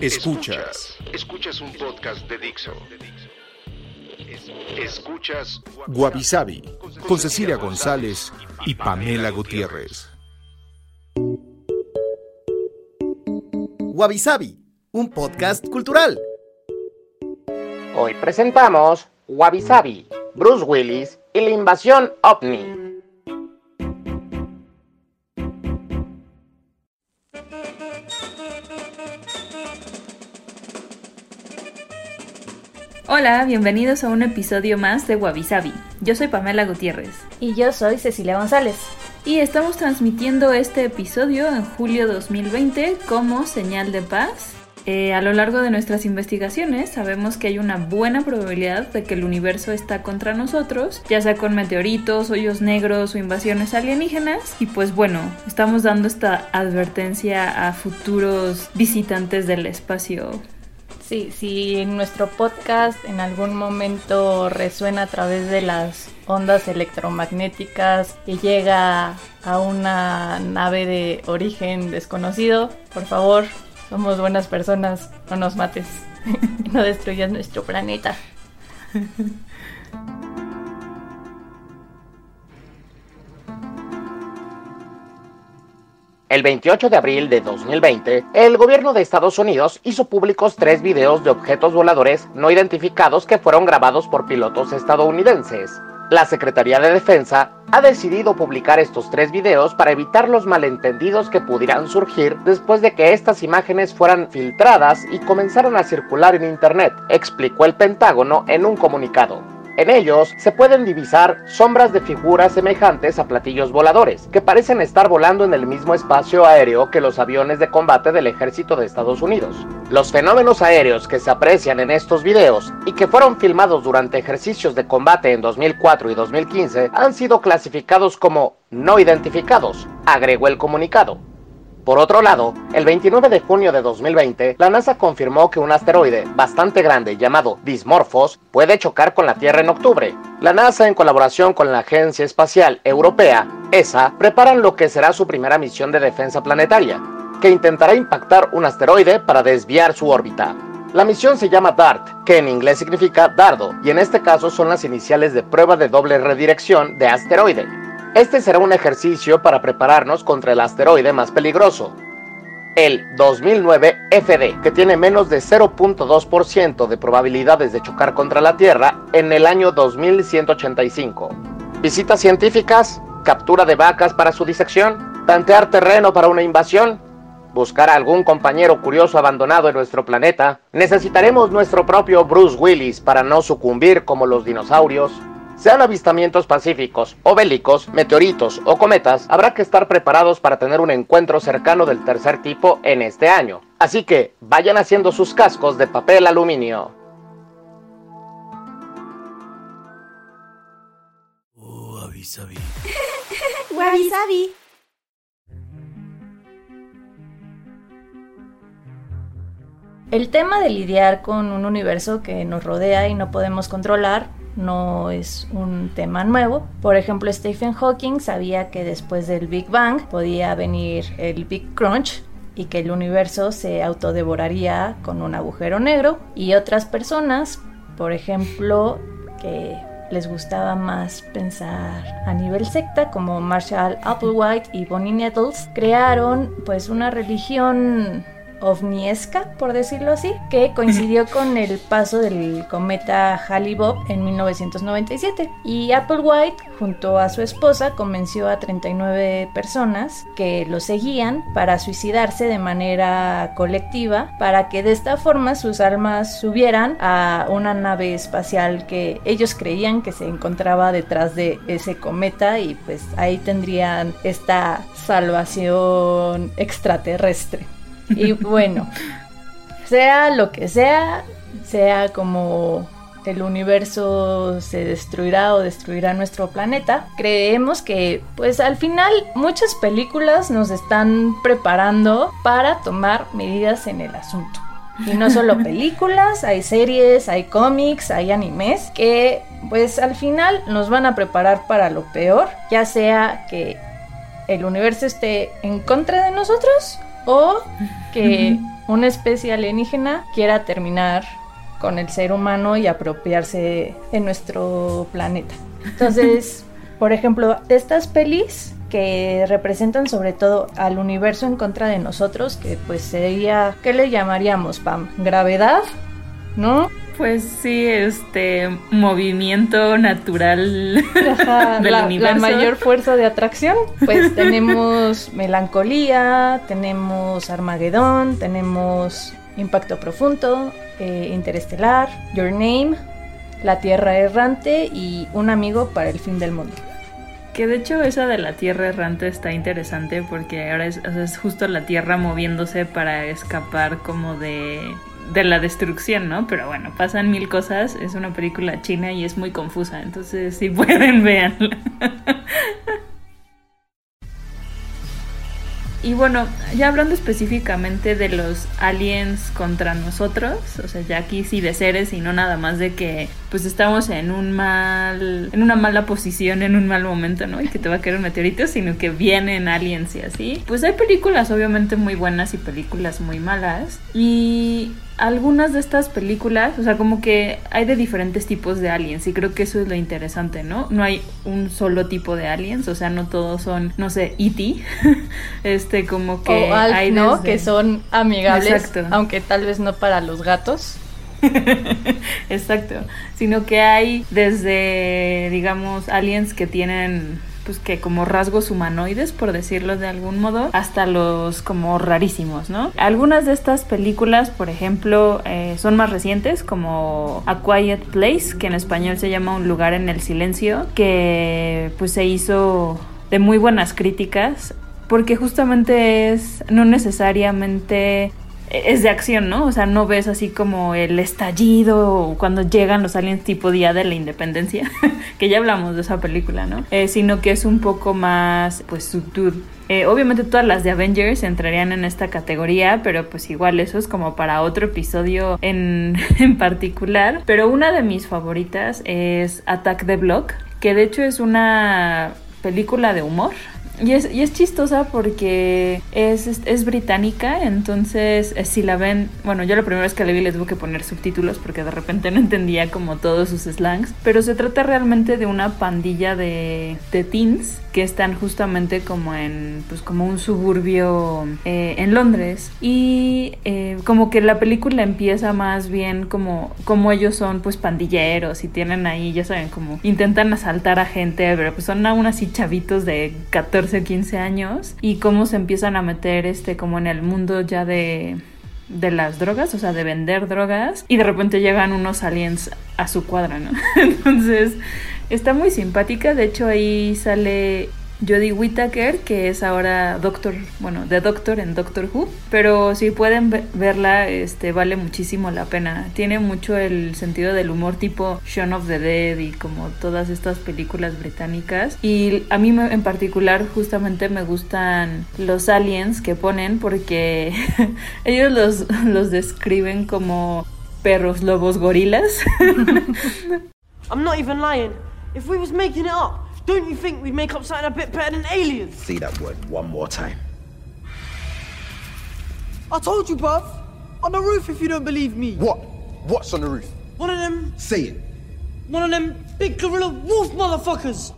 Escuchas. Escuchas un podcast de Dixo. Escuchas Guavisabi con Cecilia González y Pamela Gutiérrez. Wabi un podcast cultural. Hoy presentamos Wabi Sabi, Bruce Willis y la invasión OVNI. Hola, bienvenidos a un episodio más de Wabi Sabi. Yo soy Pamela Gutiérrez. Y yo soy Cecilia González. Y estamos transmitiendo este episodio en julio 2020 como señal de paz. Eh, a lo largo de nuestras investigaciones sabemos que hay una buena probabilidad de que el universo está contra nosotros, ya sea con meteoritos, hoyos negros o invasiones alienígenas. Y pues bueno, estamos dando esta advertencia a futuros visitantes del espacio Sí, si nuestro podcast en algún momento resuena a través de las ondas electromagnéticas y llega a una nave de origen desconocido, por favor, somos buenas personas, no nos mates, no destruyas nuestro planeta. El 28 de abril de 2020, el gobierno de Estados Unidos hizo públicos tres videos de objetos voladores no identificados que fueron grabados por pilotos estadounidenses. La Secretaría de Defensa ha decidido publicar estos tres videos para evitar los malentendidos que pudieran surgir después de que estas imágenes fueran filtradas y comenzaran a circular en Internet, explicó el Pentágono en un comunicado. En ellos se pueden divisar sombras de figuras semejantes a platillos voladores, que parecen estar volando en el mismo espacio aéreo que los aviones de combate del ejército de Estados Unidos. Los fenómenos aéreos que se aprecian en estos videos y que fueron filmados durante ejercicios de combate en 2004 y 2015 han sido clasificados como no identificados, agregó el comunicado. Por otro lado, el 29 de junio de 2020, la NASA confirmó que un asteroide bastante grande llamado Dismorphos puede chocar con la Tierra en octubre. La NASA, en colaboración con la Agencia Espacial Europea, ESA, preparan lo que será su primera misión de defensa planetaria, que intentará impactar un asteroide para desviar su órbita. La misión se llama DART, que en inglés significa dardo, y en este caso son las iniciales de prueba de doble redirección de asteroide. Este será un ejercicio para prepararnos contra el asteroide más peligroso, el 2009 FD, que tiene menos de 0.2% de probabilidades de chocar contra la Tierra en el año 2185. Visitas científicas, captura de vacas para su disección, tantear terreno para una invasión, buscar a algún compañero curioso abandonado en nuestro planeta. Necesitaremos nuestro propio Bruce Willis para no sucumbir como los dinosaurios. Sean avistamientos pacíficos o bélicos, meteoritos o cometas, habrá que estar preparados para tener un encuentro cercano del tercer tipo en este año. Así que vayan haciendo sus cascos de papel aluminio. Oh, avisabi. El tema de lidiar con un universo que nos rodea y no podemos controlar no es un tema nuevo. Por ejemplo, Stephen Hawking sabía que después del Big Bang podía venir el Big Crunch y que el universo se autodevoraría con un agujero negro. Y otras personas, por ejemplo, que les gustaba más pensar a nivel secta, como Marshall Applewhite y Bonnie Nettles, crearon pues una religión ovniesca, por decirlo así, que coincidió con el paso del cometa Halley-Bopp en 1997. Y Applewhite, junto a su esposa, convenció a 39 personas que lo seguían para suicidarse de manera colectiva, para que de esta forma sus almas subieran a una nave espacial que ellos creían que se encontraba detrás de ese cometa y pues ahí tendrían esta salvación extraterrestre. Y bueno, sea lo que sea, sea como el universo se destruirá o destruirá nuestro planeta, creemos que pues al final muchas películas nos están preparando para tomar medidas en el asunto. Y no solo películas, hay series, hay cómics, hay animes que pues al final nos van a preparar para lo peor, ya sea que el universo esté en contra de nosotros o que una especie alienígena quiera terminar con el ser humano y apropiarse de nuestro planeta. Entonces, por ejemplo, estas pelis que representan sobre todo al universo en contra de nosotros, que pues sería, ¿qué le llamaríamos, Pam? Gravedad, ¿no? Pues sí, este movimiento natural del la, universo. La mayor fuerza de atracción. Pues tenemos melancolía, tenemos Armagedón, tenemos Impacto Profundo, eh, Interestelar, Your Name, La Tierra Errante y Un amigo para el fin del mundo. Que de hecho esa de la Tierra Errante está interesante porque ahora es, es justo la Tierra moviéndose para escapar como de de la destrucción, ¿no? Pero bueno, pasan mil cosas, es una película china y es muy confusa, entonces si pueden, veanla. Y bueno, ya hablando específicamente de los aliens contra nosotros, o sea, ya aquí sí de seres y no nada más de que pues estamos en un mal, en una mala posición, en un mal momento, ¿no? Y que te va a caer un meteorito, sino que vienen aliens y así. Pues hay películas obviamente muy buenas y películas muy malas. Y algunas de estas películas, o sea, como que hay de diferentes tipos de aliens y creo que eso es lo interesante, ¿no? No hay un solo tipo de aliens, o sea, no todos son, no sé, E.T., este, como que o hay ¿no? Que son amigables, aunque tal vez no para los gatos. Exacto, sino que hay desde, digamos, aliens que tienen pues que como rasgos humanoides, por decirlo de algún modo, hasta los como rarísimos, ¿no? Algunas de estas películas, por ejemplo, eh, son más recientes, como A Quiet Place, que en español se llama Un lugar en el silencio, que pues se hizo de muy buenas críticas porque justamente es no necesariamente es de acción, ¿no? O sea, no ves así como el estallido cuando llegan los aliens tipo Día de la Independencia, que ya hablamos de esa película, ¿no? Eh, sino que es un poco más, pues, subtur. Eh, obviamente todas las de Avengers entrarían en esta categoría, pero pues igual eso es como para otro episodio en, en particular. Pero una de mis favoritas es Attack the Block, que de hecho es una película de humor y es, y es chistosa porque es, es, británica, entonces eh, si la ven, bueno, yo la primera vez que la vi le tuve que poner subtítulos porque de repente no entendía como todos sus slangs, pero se trata realmente de una pandilla de, de teens que están justamente como en pues como un suburbio eh, en Londres. Y eh, como que la película empieza más bien como como ellos son pues pandilleros y tienen ahí ya saben como intentan asaltar a gente pero pues son aún así chavitos de 14 o 15 años y cómo se empiezan a meter este como en el mundo ya de de las drogas, o sea, de vender drogas, y de repente llegan unos aliens a su cuadra, ¿no? Entonces, Está muy simpática, de hecho ahí sale Jodie Whittaker, que es ahora Doctor, bueno, de Doctor en Doctor Who, pero si pueden verla, este vale muchísimo la pena. Tiene mucho el sentido del humor tipo Shaun of the Dead y como todas estas películas británicas. Y a mí en particular justamente me gustan los aliens que ponen porque ellos los, los describen como perros, lobos, gorilas. I'm not even lying. If we was making it up, don't you think we'd make up something a bit better than aliens? See that word one more time. I told you, bruv. On the roof if you don't believe me. What? What's on the roof? One of them. Say it. One of them big gorilla wolf motherfuckers.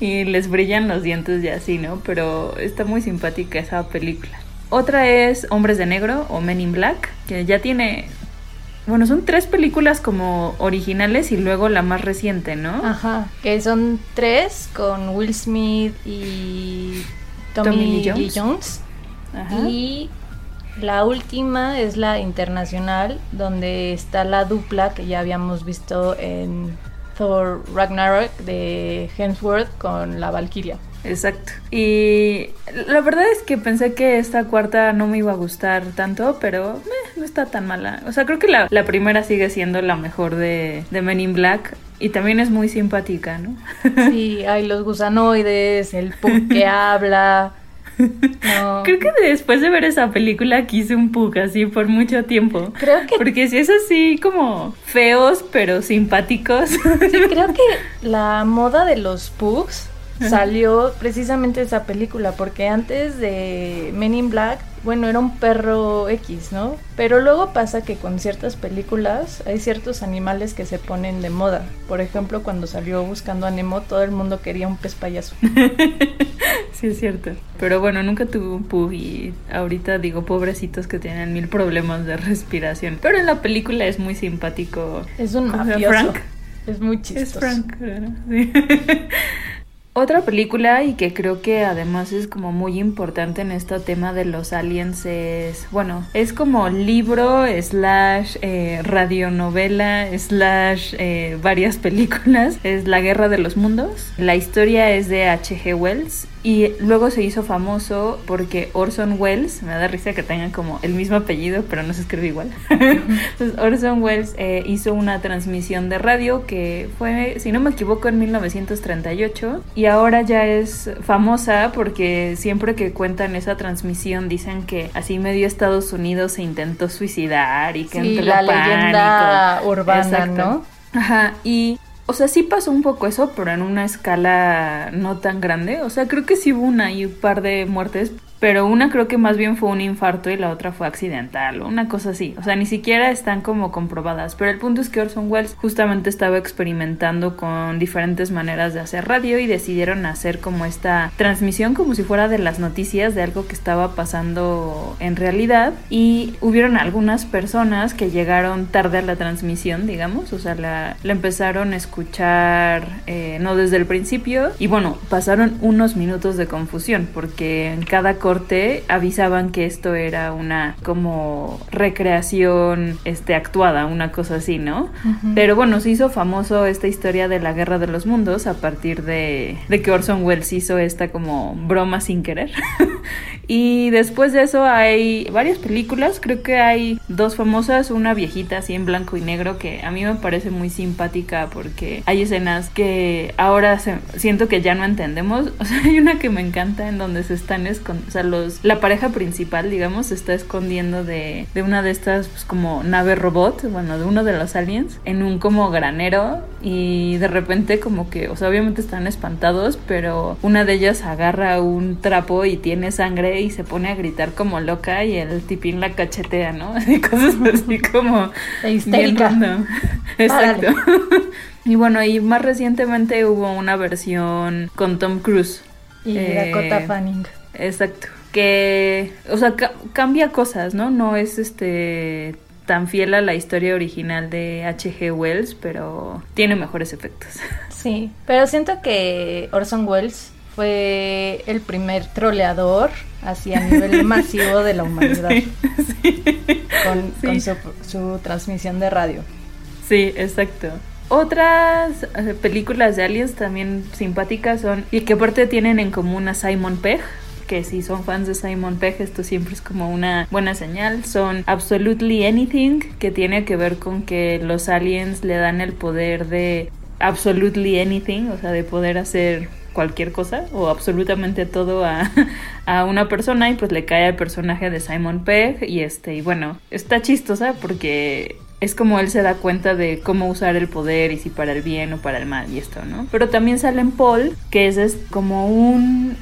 Y les brillan los dientes y así, ¿no? Pero está muy simpática esa película. Otra es Hombres de Negro o Men in Black, que ya tiene bueno, son tres películas como originales y luego la más reciente, ¿no? Ajá, que son tres con Will Smith y Tommy, Lee Jones. Ajá. Y la última es la internacional, donde está la dupla que ya habíamos visto en Thor Ragnarok de Hemsworth con la Valkyria. Exacto. Y la verdad es que pensé que esta cuarta no me iba a gustar tanto, pero eh, no está tan mala. O sea, creo que la, la primera sigue siendo la mejor de, de, Men in Black. Y también es muy simpática, ¿no? Sí, hay los gusanoides, el punk que habla. No. Creo que después de ver esa película quise un pug así por mucho tiempo. Creo que. Porque si es así como feos pero simpáticos. Sí, creo que la moda de los pugs salió precisamente esa película, porque antes de Men in Black, bueno, era un perro X, ¿no? Pero luego pasa que con ciertas películas hay ciertos animales que se ponen de moda. Por ejemplo, cuando salió Buscando a Nemo, todo el mundo quería un pez payaso. sí, es cierto. Pero bueno, nunca tuve un pug y ahorita digo pobrecitos que tienen mil problemas de respiración. Pero en la película es muy simpático. Es un mafioso. Frank. Es muy chistoso. Es Frank, ¿no? Sí. Otra película y que creo que además es como muy importante en este tema de los aliens es, bueno, es como libro slash eh, radionovela slash eh, varias películas, es La Guerra de los Mundos. La historia es de H.G. Wells y luego se hizo famoso porque Orson Welles, me da risa que tengan como el mismo apellido, pero no se escribe igual. Orson Welles eh, hizo una transmisión de radio que fue, si no me equivoco, en 1938 y ahora ya es famosa porque siempre que cuentan esa transmisión dicen que así medio Estados Unidos se intentó suicidar y que sí, entró la pánico. leyenda urbana, Exacto. ¿no? Ajá, y o sea, sí pasó un poco eso, pero en una escala no tan grande. O sea, creo que sí hubo una y un par de muertes, pero una creo que más bien fue un infarto y la otra fue accidental o una cosa así. O sea, ni siquiera están como comprobadas. Pero el punto es que Orson Welles justamente estaba experimentando con diferentes maneras de hacer radio y decidieron hacer como esta transmisión como si fuera de las noticias de algo que estaba pasando en realidad. Y hubieron algunas personas que llegaron tarde a la transmisión, digamos. O sea, la, la empezaron a escuchar eh, no desde el principio. Y bueno, pasaron unos minutos de confusión porque en cada corte avisaban que esto era una como recreación este actuada, una cosa así, ¿no? Pero bueno, se hizo famoso esta historia de la guerra de los mundos a partir de, de que Orson Welles hizo esta como broma sin querer. y después de eso hay varias películas, creo que hay dos famosas, una viejita así en blanco y negro que a mí me parece muy simpática porque hay escenas que ahora siento que ya no entendemos. O sea, hay una que me encanta en donde se están escondiendo, o sea, los, la pareja principal, digamos, se está escondiendo de, de una de estas pues, como nave robot, bueno, de uno de los aliens, en un como granero y de repente como que, o sea, obviamente están espantados, pero una de ellas agarra un trapo y tiene sangre y se pone a gritar como loca y el tipín la cachetea, ¿no? Así cosas así como... Histérica. bien. Exacto. Y bueno, y más recientemente hubo una versión con Tom Cruise. Y Eh, Dakota Fanning. Exacto. Que, o sea, ca- cambia cosas, ¿no? No es este tan fiel a la historia original de H.G. Wells, pero tiene mejores efectos. Sí, pero siento que Orson Welles fue el primer troleador así a nivel masivo de la humanidad con, Sí. con su, su transmisión de radio. Sí, exacto. Otras eh, películas de aliens también simpáticas son, y que aparte tienen en común a Simon Pegg, que si son fans de Simon Pegg, esto siempre es como una buena señal. Son Absolutely Anything, que tiene que ver con que los aliens le dan el poder de Absolutely Anything, o sea, de poder hacer cualquier cosa o absolutamente todo a, a una persona y pues le cae al personaje de Simon Pegg y este y bueno está chistosa porque es como él se da cuenta de cómo usar el poder y si para el bien o para el mal y esto, ¿no? Pero también sale en Paul, que es, es como un...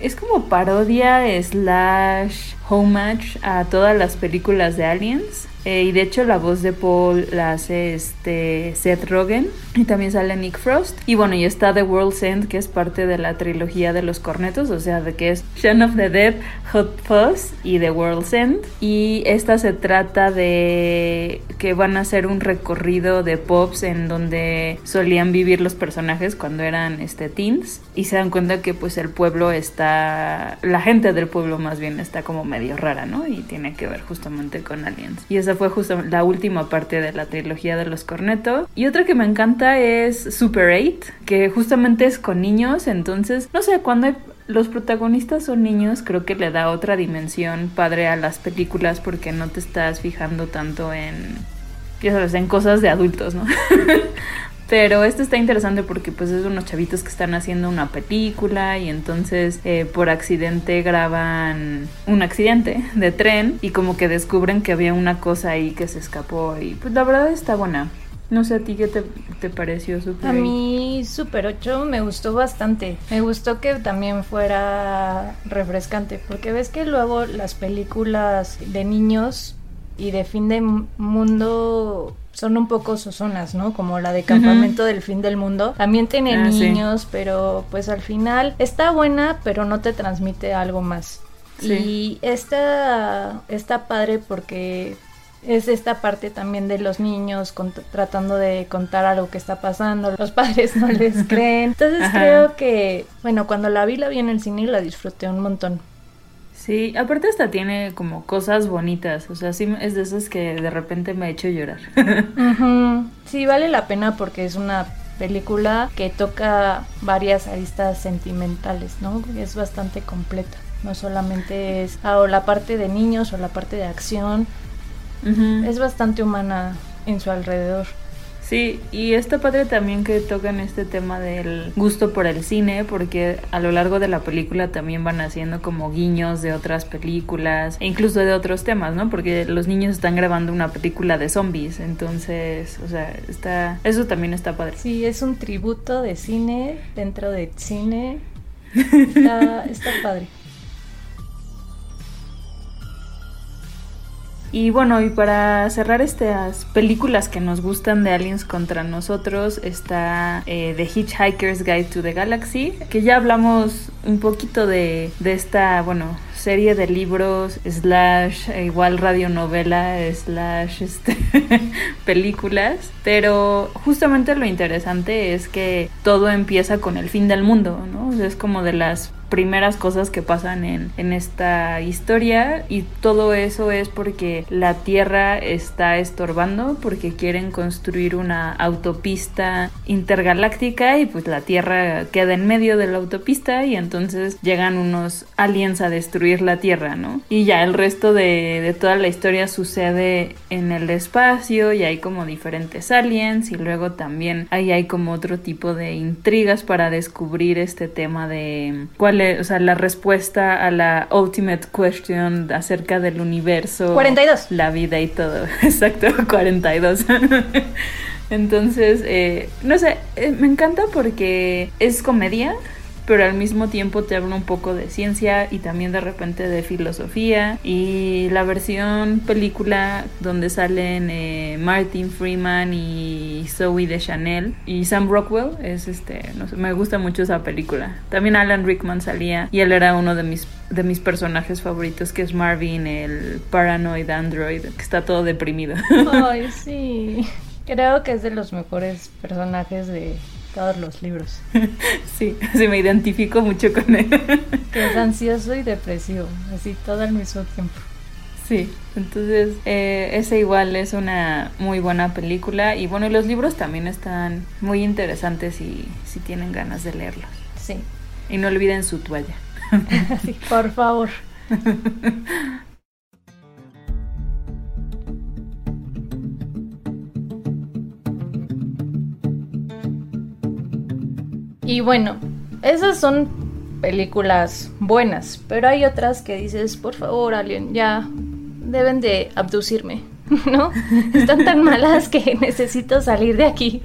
Es como parodia slash homage a todas las películas de Aliens. Eh, y de hecho la voz de Paul la hace este Seth Rogen y también sale Nick Frost. Y bueno, y está The World's End, que es parte de la trilogía de los cornetos, o sea, de que es Shaun of the Dead, Hot Fuzz y The World's End. Y esta se trata de que van a hacer un recorrido de pops en donde solían vivir los personajes cuando eran este teens y se dan cuenta que pues el pueblo está la gente del pueblo más bien está como medio rara, ¿no? Y tiene que ver justamente con aliens. Y esa fue justo la última parte de la trilogía de los Corneto. Y otra que me encanta es Super 8, que justamente es con niños, entonces no sé, cuando los protagonistas son niños, creo que le da otra dimensión padre a las películas porque no te estás fijando tanto en, ya sabes, en cosas de adultos, ¿no? Pero esto está interesante porque pues es unos chavitos que están haciendo una película y entonces eh, por accidente graban un accidente de tren y como que descubren que había una cosa ahí que se escapó y pues la verdad está buena. No sé a ti qué te, pareció Super A mí Super 8 me gustó bastante. Me gustó que también fuera refrescante porque ves que luego las películas de niños y de fin de mundo son un poco sosonas, ¿no? Como la de Campamento del Fin del Mundo. También tiene ah, niños, pero pues al final está buena, pero no te transmite algo más. Y esta está padre porque es esta parte también de los niños tratando de contar algo que está pasando, los padres no les creen. Entonces creo que, bueno, cuando la vi la vi en el cine y la disfruté un montón. Sí, aparte esta tiene como cosas bonitas, o sea, sí es de esas que de repente me ha hecho llorar. Sí, vale la pena porque es una película que toca varias aristas sentimentales, ¿no? Es bastante completa, no solamente es ah, o la parte de niños o la parte de acción, es bastante humana en su alrededor. Sí, y está padre también que tocan este tema del gusto por el cine, porque a lo largo de la película también van haciendo como guiños de otras películas, e incluso de otros temas, ¿no? Porque los niños están grabando una película de zombies, entonces, o sea, está, eso también está padre. Sí, es un tributo de cine dentro de cine. Está, está padre. Y bueno, y para cerrar estas películas que nos gustan de Aliens contra nosotros, está eh, The Hitchhiker's Guide to the Galaxy, que ya hablamos un poquito de, de esta, bueno, serie de libros, slash, e igual radionovela, slash, este, películas. Pero justamente lo interesante es que todo empieza con el fin del mundo, ¿no? es como de las primeras cosas que pasan en, en, esta historia y todo eso es porque la Tierra está estorbando porque quieren construir una autopista intergaláctica y pues la Tierra queda en medio de la autopista y entonces llegan unos aliens a destruir la Tierra, ¿no? Y ya el resto de, de toda la historia sucede en el espacio y hay como diferentes aliens y luego también ahí hay como otro tipo de intrigas para descubrir este tema de cuál es, o sea, la respuesta a la ultimate question acerca del universo. 42. La vida y todo. Exacto, 42. Entonces, eh, no sé, eh, me encanta porque es comedia, pero al mismo tiempo te habla un poco de ciencia y también de repente de filosofía. Y la versión película donde salen eh, Martin Freeman y Zoe de Chanel y Sam Rockwell es este, no sé, me gusta mucho esa película. También Alan Rickman salía y él era uno de mis de mis personajes favoritos que es Marvin, el paranoid android que está todo deprimido. Ay, sí. Creo que es de los mejores personajes de todos los libros. sí, sí me identifico mucho con él. que es ansioso y depresivo, así todo al mismo tiempo. Sí, entonces eh, ese igual es una muy buena película y bueno, los libros también están muy interesantes y si tienen ganas de leerlos. Sí. Y no olviden su toalla. sí, por favor. Y bueno, esas son películas buenas, pero hay otras que dices, por favor, Alien, ya deben de abducirme, ¿no? Están tan malas que necesito salir de aquí.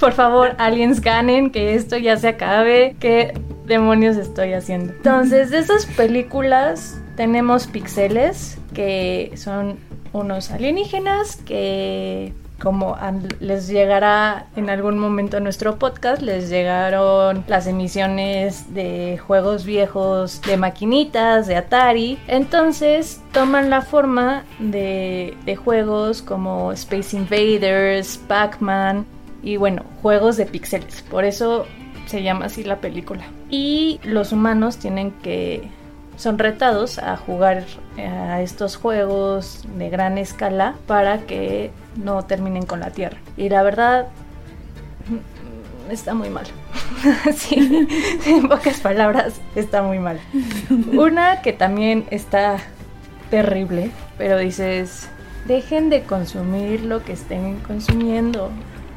Por favor, aliens ganen, que esto ya se acabe, ¿qué demonios estoy haciendo? Entonces, de esas películas tenemos Pixeles, que son unos alienígenas que como les llegará en algún momento a nuestro podcast, les llegaron las emisiones de juegos viejos de maquinitas, de Atari. Entonces toman la forma de, juegos como Space Invaders, Pac-Man y bueno, juegos de píxeles. Por eso se llama así la película. Y los humanos tienen que son retados a jugar eh, a estos juegos de gran escala para que no terminen con la Tierra. Y la verdad mm, está muy mal. sí, en pocas palabras, está muy mal. Una que también está terrible, pero dices, dejen de consumir lo que estén consumiendo.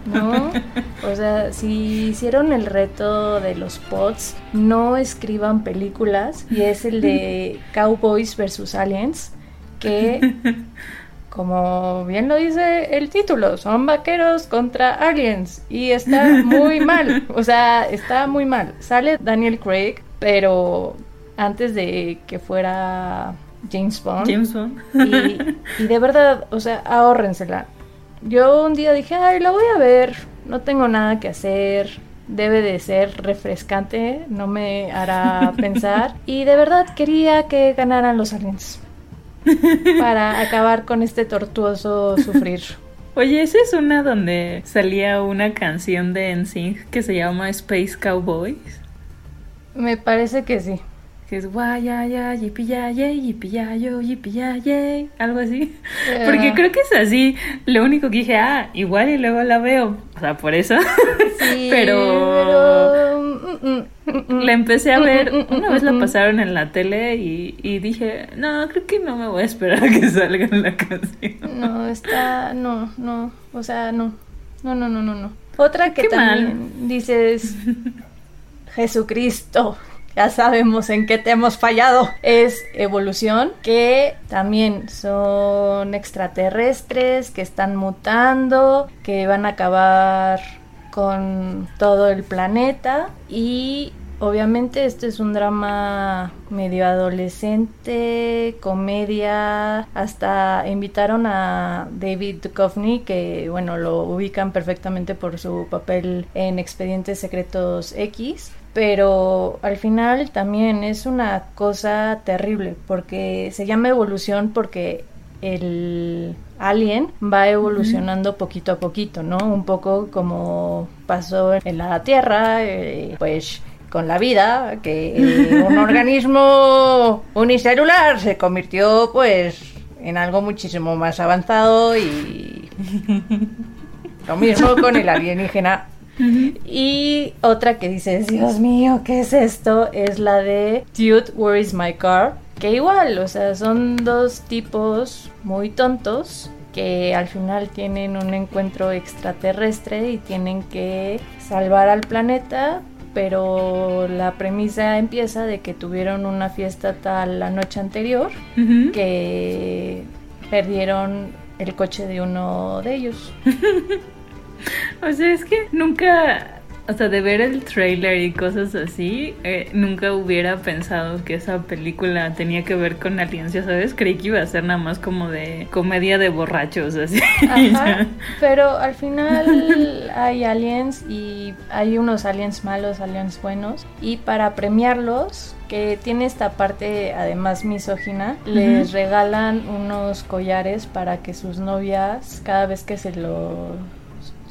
¿No? O sea, si hicieron el reto de los pods, no escriban películas y es el de Cowboys versus Aliens, que como bien lo dice el título, son vaqueros contra aliens y está muy mal, o sea, está muy mal. Sale Daniel Craig, pero antes de que fuera James Bond. James Bond. Y, y de verdad, o sea, ahórrensela yo un día dije, ay, la voy a ver, no tengo nada que hacer, debe de ser refrescante, no me hará pensar. Y de verdad quería que ganaran los aliens para acabar con este tortuoso sufrir. Oye, esa es una donde salía una canción de NSYNC que se llama Space Cowboys. Me parece que sí que es guayaya, yipiyaye, yipiyayo, yipiyaye, algo así. Porque creo que es así. Lo único que dije, ah, igual y luego la veo. O sea, por eso. Sí, pero. Mm, mm, mm, la empecé a ver. Una vez la pasaron en la tele y, y dije, no, creo que no me voy a esperar a que salga la canción. No, está. No, no. O sea, no. No, no, no, no, no. Otra que también dices. Jesucristo, ya sabemos en qué te hemos fallado. Es evolución, que también son extraterrestres, que están mutando, que van a acabar con todo el planeta. Y Obviamente este es un drama medio adolescente, comedia, hasta invitaron a David Duchovny, que bueno, lo ubican perfectamente por su papel en Expedientes Secretos X, pero al final también es una cosa terrible porque se llama evolución porque el alien va evolucionando poquito a poquito, ¿no? Un poco como pasó en la Tierra, eh, pues con la vida, que un organismo unicelular se convirtió pues en algo muchísimo más avanzado y lo mismo con el alienígena y otra que dices, Dios mío, ¿qué es esto? Es la de Dude, Where is my car? Que igual, o sea, son dos tipos muy tontos que al final tienen un encuentro extraterrestre y tienen que salvar al planeta, pero la premisa empieza de que tuvieron una fiesta tal la noche anterior que perdieron el coche de uno de ellos. O sea, es que nunca, o sea, de ver el trailer y cosas así, eh, nunca hubiera pensado que esa película tenía que ver con aliens, ¿sabes? Creí que iba a ser nada más como de comedia de borrachos, así. Ajá, pero al final hay aliens y hay unos aliens malos, aliens buenos, y para premiarlos que tiene esta parte además misógina, les regalan unos collares para que sus novias cada vez que se lo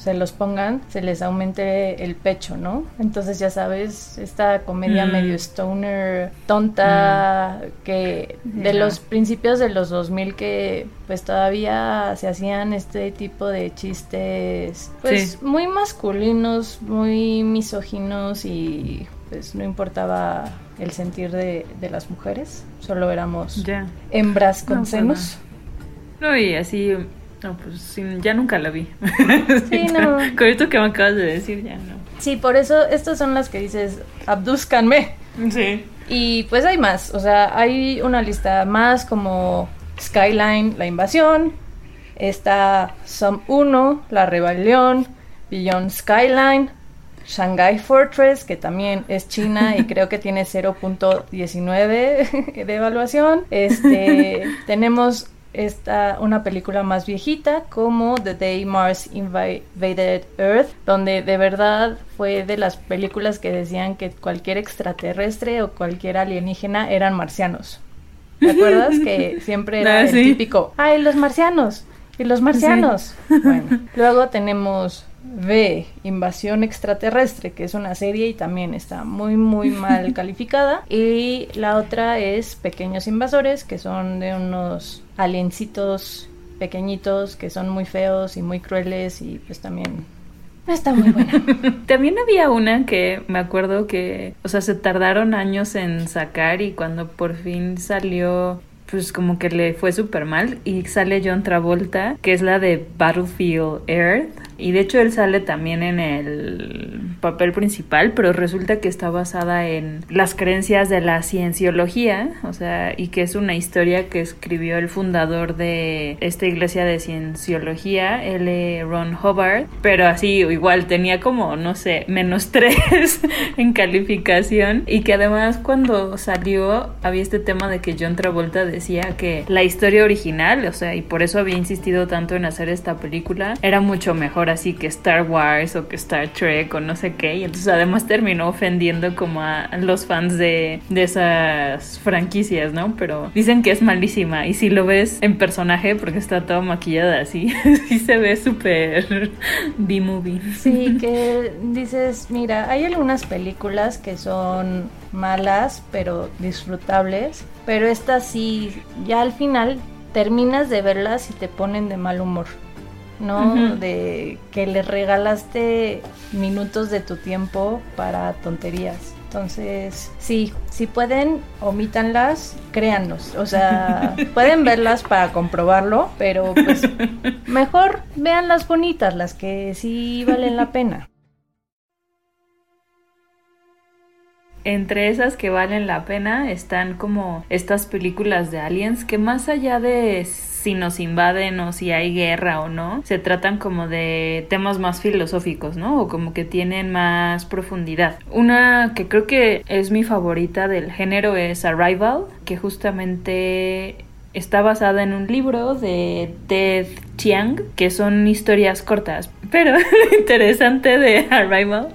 se los pongan, se les aumente el pecho, ¿no? Entonces ya sabes, esta comedia mm. medio stoner, tonta, mm. que de los principios de los 2000 que pues todavía se hacían este tipo de chistes, pues muy masculinos, muy misóginos y pues no importaba el sentir de, las mujeres, solo éramos hembras con pues senos. no, y así no, pues ya nunca la vi. Sí, no. Con esto que me acabas de decir, ya no. Sí, por eso estas son las que dices, abdúzcanme. Sí. Y pues hay más, o sea, hay una lista más como Skyline, la invasión, está Some 1, la rebelión, Beyond Skyline, Shanghai Fortress, que también es China y creo que tiene 0.19 de evaluación. Este, tenemos esta una película más viejita como The Day Mars Invaded Earth, donde de verdad fue de las películas que decían que cualquier extraterrestre o cualquier alienígena eran marcianos. ¿Te acuerdas que siempre era Ah, el sí. típico, ay, los marcianos y los marcianos? Bueno, luego tenemos V, Invasión Extraterrestre, que es una serie y también está muy, muy mal calificada. Y la otra es Pequeños Invasores, que son de unos aliencitos pequeñitos que son muy feos y muy crueles y pues también está muy buena. También había una que me acuerdo que, o sea, se tardaron años en sacar y cuando por fin salió, pues como que le fue súper mal y sale John Travolta, que es la de Battlefield Earth. Y de hecho él sale también en el papel principal, pero resulta que está basada en las creencias de la cienciología, o sea, y que es una historia que escribió el fundador de esta iglesia de cienciología, L. Ron Hubbard, pero así igual tenía como, no sé, menos tres en calificación y que además cuando salió había este tema de que John Travolta decía que la historia original, o sea, y por eso había insistido tanto en hacer esta película, era mucho mejor así que Star Wars o que Star Trek o no sé qué, y entonces además terminó ofendiendo como a los fans de, de esas franquicias, ¿no? Pero dicen que es malísima y si lo ves en personaje, porque está toda maquillada así, sí se ve súper B-movie. Sí, que dices, mira, hay algunas películas que son malas, pero disfrutables, pero estas sí, ya al final terminas de verlas y te ponen de mal humor. ¿No? De que le regalaste minutos de tu tiempo para tonterías. Entonces, sí, si pueden, omítanlas, créanlos. O sea, pueden verlas para comprobarlo, pero pues mejor vean las bonitas, las que sí valen la pena. Entre esas que valen la pena están como estas películas de aliens que más allá de si nos invaden o si hay guerra o no, se tratan como de temas más filosóficos, ¿no? O como que tienen más profundidad. Una que creo que es mi favorita del género es Arrival, que justamente está basada en un libro de Ted Chiang, que son historias cortas. Pero lo interesante de Arrival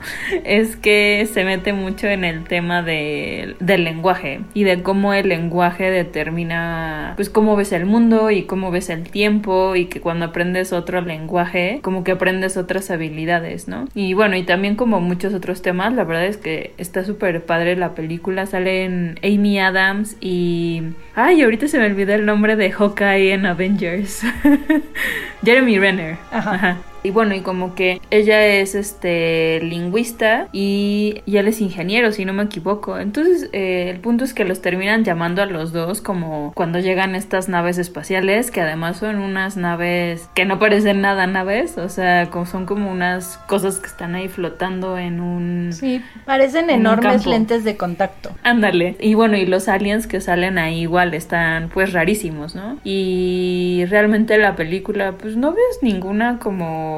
es que se mete mucho en el tema de- del lenguaje y de cómo el lenguaje determina pues cómo ves el mundo y cómo ves el tiempo y que cuando aprendes otro lenguaje como que aprendes otras habilidades, ¿no? Y bueno, y también como muchos otros temas, la verdad es que está súper padre la película, salen Amy Adams y... Ay, ahorita se me olvidó el nombre de Hawkeye en Avengers. Jeremy Renner. Ajá. Y bueno, y como que ella es este lingüista y, y él es ingeniero, si no me equivoco. Entonces, eh, el punto es que los terminan llamando a los dos como cuando llegan estas naves espaciales, que además son unas naves que no parecen nada naves, o sea, como son como unas cosas que están ahí flotando en un... Sí, parecen En enormes lentes de contacto. Ándale. Y bueno, y los aliens que salen ahí igual están pues rarísimos, ¿no? Y realmente la película pues no ves ninguna como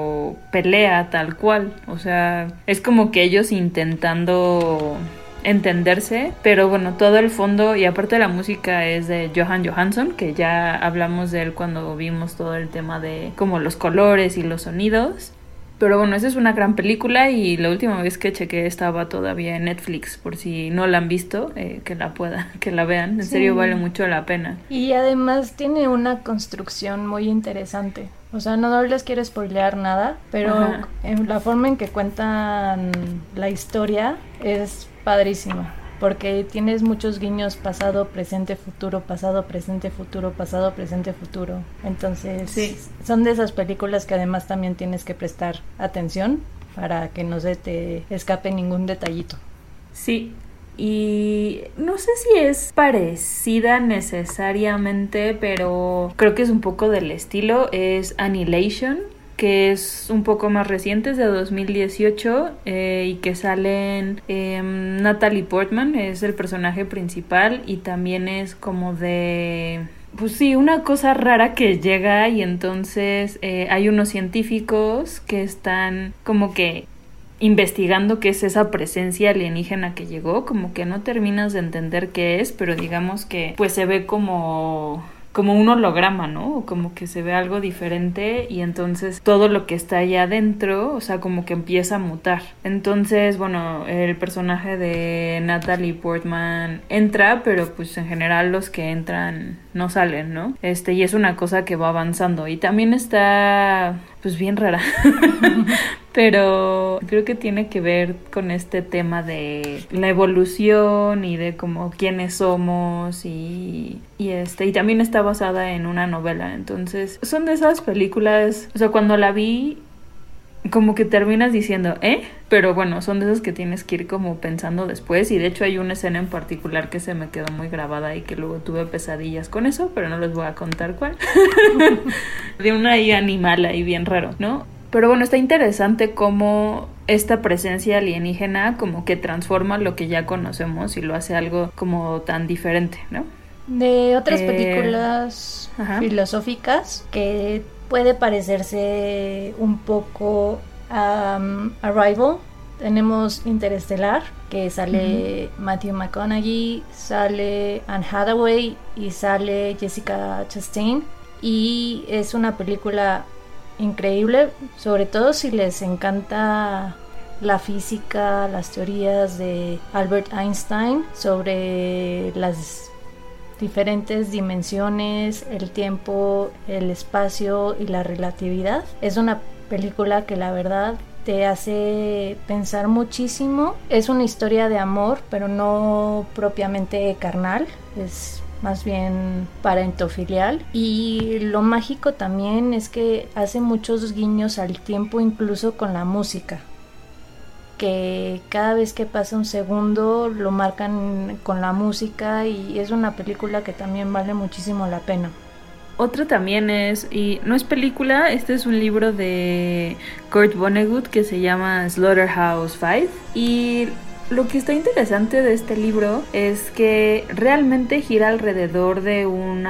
pelea tal cual. O sea, es como que ellos intentando entenderse, pero bueno, todo el fondo y aparte la música es de Johan Johansson, que ya hablamos de él cuando vimos todo el tema de como los colores y los sonidos. Pero bueno, esa es una gran película y la última vez que chequé estaba todavía en Netflix, por si no la han visto, eh, que la pueda, que la vean. En Sí. serio vale mucho la pena. Y además tiene una construcción muy interesante. O sea, no les quiero spoilear nada, pero Ajá. la forma en que cuentan la historia es padrísima. Porque tienes muchos guiños pasado, presente, futuro, pasado, presente, futuro, pasado, presente, futuro. Entonces, Sí. son de esas películas que además también tienes que prestar atención para que no se te escape ningún detallito. Sí, y no sé si es parecida necesariamente, pero creo que es un poco del estilo. Es Annihilation, que es un poco más reciente, es de 2018 eh, y que salen em, Natalie Portman, es el personaje principal y también es como de... Pues sí, una cosa rara que llega y entonces eh, hay unos científicos que están como que investigando qué es esa presencia alienígena que llegó, como que no terminas de entender qué es, pero digamos que pues se ve como como un holograma, ¿no? Como que se ve algo diferente y entonces todo lo que está allá adentro, o sea, como que empieza a mutar. Entonces, bueno, el personaje de Natalie Portman entra, pero pues en general los que entran no salen, ¿no? Este, y es una cosa que va avanzando. Y también está, pues bien rara. Pero creo que tiene que ver con este tema de la evolución y de como quiénes somos y, y este, y también está basada en una novela. Entonces, son de esas películas, o sea, cuando la vi como que terminas diciendo, ¿eh? Pero bueno, son de esas que tienes que ir como pensando después. Y de hecho hay una escena en particular que se me quedó muy grabada y que luego tuve pesadillas con eso, pero no les voy a contar cuál. de una ahí animal ahí bien raro, ¿no? Pero bueno, está interesante cómo esta presencia alienígena como que transforma lo que ya conocemos y lo hace algo como tan diferente, ¿no? De otras eh, películas filosóficas que puede parecerse un poco a um, Arrival. Tenemos Interestelar, que sale Matthew McConaughey, sale Anne Hathaway y sale Jessica Chastain. Y es una película increíble, sobre todo si les encanta la física, las teorías de Albert Einstein sobre las diferentes dimensiones, el tiempo, el espacio y la relatividad. Es una película que la verdad te hace pensar muchísimo. Es una historia de amor, pero no propiamente carnal. Es más bien parentofilial. Y lo mágico también es que hace muchos guiños al tiempo, incluso con la música que cada vez que pasa un segundo lo marcan con la música y es una película que también vale muchísimo la pena. Otra también es, y no es película, este es un libro de Kurt Vonnegut que se llama Slaughterhouse 5 y lo que está interesante de este libro es que realmente gira alrededor de un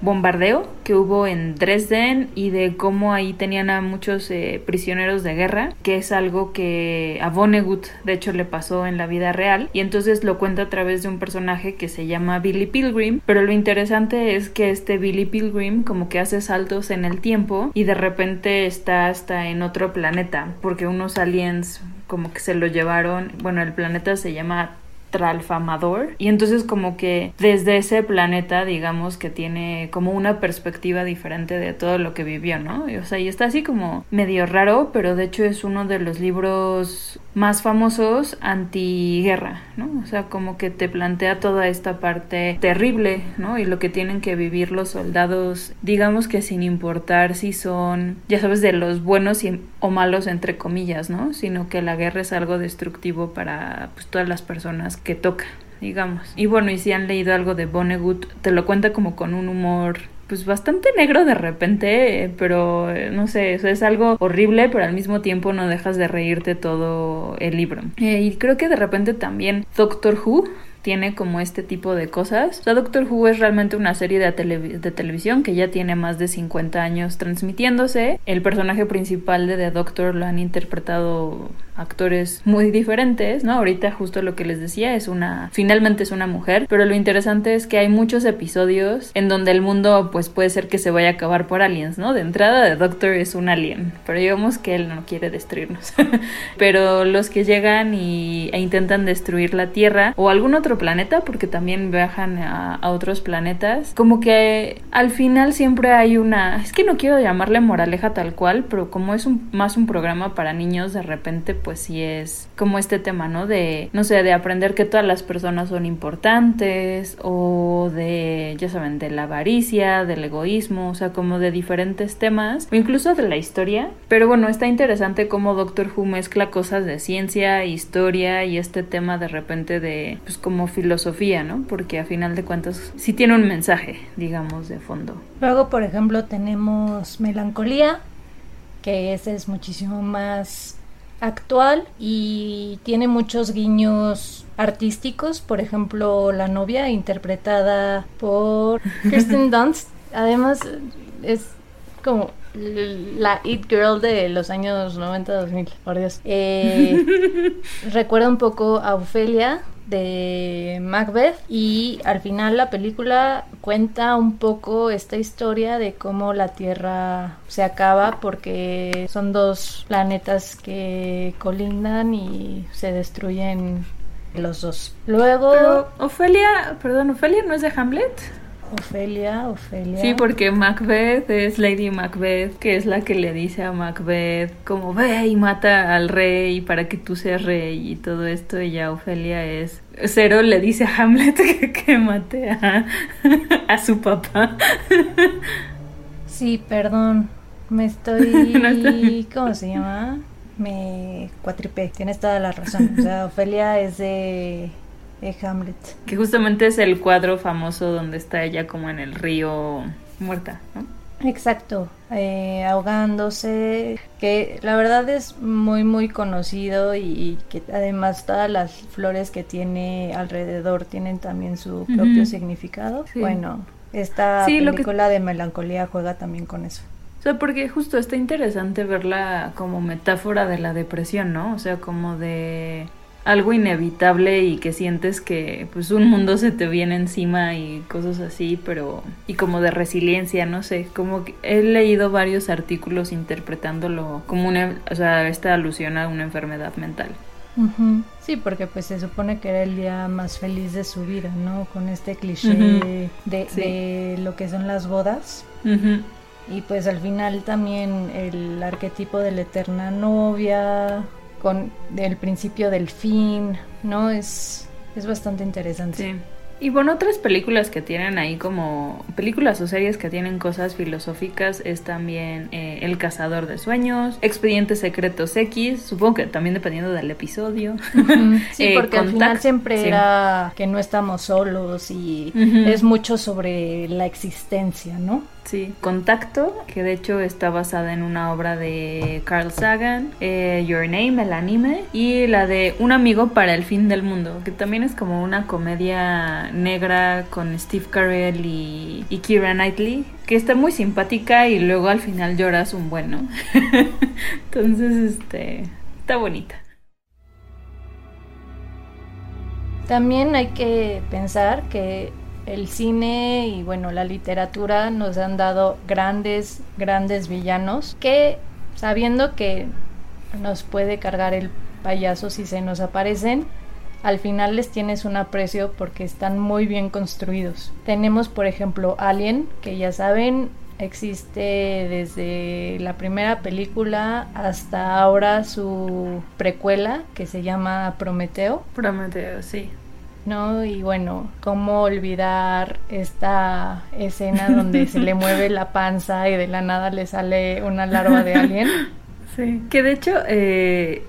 bombardeo que hubo en Dresden y de cómo ahí tenían a muchos eh, prisioneros de guerra, que es algo que a Vonnegut de hecho le pasó en la vida real. Y entonces lo cuenta a través de un personaje que se llama Billy Pilgrim, pero lo interesante es que este Billy Pilgrim como que hace saltos en el tiempo y de repente está hasta en otro planeta porque unos aliens como que se lo llevaron, bueno, el planeta se llama Tralfamador y entonces como que desde ese planeta digamos que tiene como una perspectiva diferente de todo lo que vivió, ¿no? o sea, y está así como medio raro, pero de hecho es uno de los libros más famosos antiguerra, ¿no? O sea, como que te plantea toda esta parte terrible, ¿no? Y lo que tienen que vivir los soldados, digamos que sin importar si son, ya sabes, de los buenos y, o malos entre comillas, ¿no? Sino que la guerra es algo destructivo para pues, todas las personas que toca, digamos. Y bueno, y si han leído algo de Vonnegut, te lo cuenta como con un humor pues bastante negro de repente, pero eh, no sé, eso es algo horrible, pero al mismo tiempo no dejas de reírte todo el libro. Eh, y creo que de repente también Doctor Who tiene como este tipo de cosas. O Doctor Who es realmente una serie de, de, televisión que ya tiene más de 50 años transmitiéndose. El personaje principal de The Doctor lo han interpretado actores muy diferentes, ¿no? Ahorita justo lo que les decía es una, finalmente es una mujer, pero lo interesante es que hay muchos episodios en donde el mundo pues puede ser que se vaya a acabar por aliens, ¿no? De entrada The Doctor es un alien, pero digamos que él no quiere destruirnos. pero los que llegan y, e intentan destruir la Tierra o algún otro planeta, porque también viajan a, otros planetas, como que al final siempre hay una, es que no quiero llamarle moraleja tal cual, pero como es un, más un programa para niños, de repente pues sí es como este tema, ¿no? De, no sé, de aprender que todas las personas son importantes o de, ya saben, de la avaricia, del egoísmo, o sea, como de diferentes temas o incluso de la historia. Pero bueno, está interesante cómo Doctor Who mezcla cosas de ciencia, historia y este tema de repente de, pues como filosofía, ¿no? Porque a final de cuentas sí tiene un mensaje, digamos, de fondo. Luego, por ejemplo, tenemos Melancolía, que ese es muchísimo más actual y tiene muchos guiños artísticos, por ejemplo, la novia interpretada por Kristen Dunst, además es como la It Girl de los años 90-2000, por Dios. Eh, recuerda un poco a Ofelia de Macbeth y al final la película cuenta un poco esta historia de cómo la Tierra se acaba porque son dos planetas que colindan y se destruyen los dos. Luego... Pero Ofelia, perdón, Ofelia no es de Hamlet. Ofelia, Ofelia. Sí, porque Macbeth es Lady Macbeth, que es la que le dice a Macbeth como ve y mata al rey para que tú seas rey y todo esto. Y ya Ofelia es... Cero le dice a Hamlet que, que mate a, a su papá. Sí, perdón. Me estoy... ¿Cómo se llama? Me cuatripé. Tienes toda la razón. O sea, Ofelia es de de Hamlet. Que justamente es el cuadro famoso donde está ella como en el río muerta, ¿no? Exacto, eh, ahogándose, que la verdad es muy muy conocido y, que además todas las flores que tiene alrededor tienen también su propio significado. Bueno, esta película de melancolía juega también con eso. O sea, porque justo está interesante verla como metáfora de la depresión, ¿no? O sea, como de algo inevitable y que sientes que pues un mundo se te viene encima y cosas así, pero y como de resiliencia, no sé, como que he leído varios artículos interpretándolo como una, o sea, esta alusión a una enfermedad mental. Sí, porque pues se supone que era el día más feliz de su vida, ¿no? Con este cliché de, lo que son las bodas. Y pues al final también el arquetipo de la eterna novia, con el principio del fin, ¿no? Es, es bastante interesante. Sí. Y bueno, otras películas que tienen ahí como películas o series que tienen cosas filosóficas es también eh, El cazador de sueños, Expedientes Secretos X, supongo que también dependiendo del episodio. Sí, eh, porque al final siempre era que no estamos solos y es mucho sobre la existencia, ¿no? Sí, Contacto, que de hecho está basada en una obra de Carl Sagan, eh, Your Name, el anime, y la de Un amigo para el fin del mundo, que también es como una comedia negra con Steve Carell y, Kira Knightley, que está muy simpática y luego al final lloras un bueno. Entonces, este, está bonita. También hay que pensar que el cine y bueno, la literatura nos han dado grandes, grandes villanos que sabiendo que nos puede cargar el payaso si se nos aparecen, al final les tienes un aprecio porque están muy bien construidos. Tenemos por ejemplo Alien, que ya saben, existe desde la primera película hasta ahora su precuela que se llama Prometeo. Prometeo, sí. ¿No? Y bueno, cómo olvidar esta escena donde se le mueve la panza y de la nada le sale una larva de alguien. Sí, que de hecho, eh,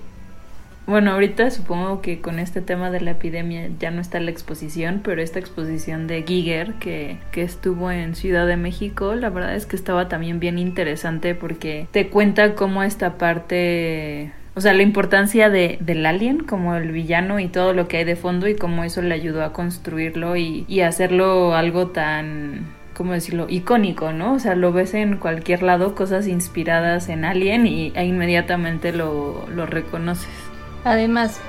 bueno, ahorita supongo que con este tema de la epidemia ya no está la exposición, pero esta exposición de Giger que, que estuvo en Ciudad de México, la verdad es que estaba también bien interesante porque te cuenta cómo esta parte o sea, la importancia de, del alien como el villano y todo lo que hay de fondo y cómo eso le ayudó a construirlo y, y hacerlo algo tan, ¿cómo decirlo? Icónico, ¿no? O sea, lo ves en cualquier lado, cosas inspiradas en Alien y e inmediatamente lo, lo reconoces. Además,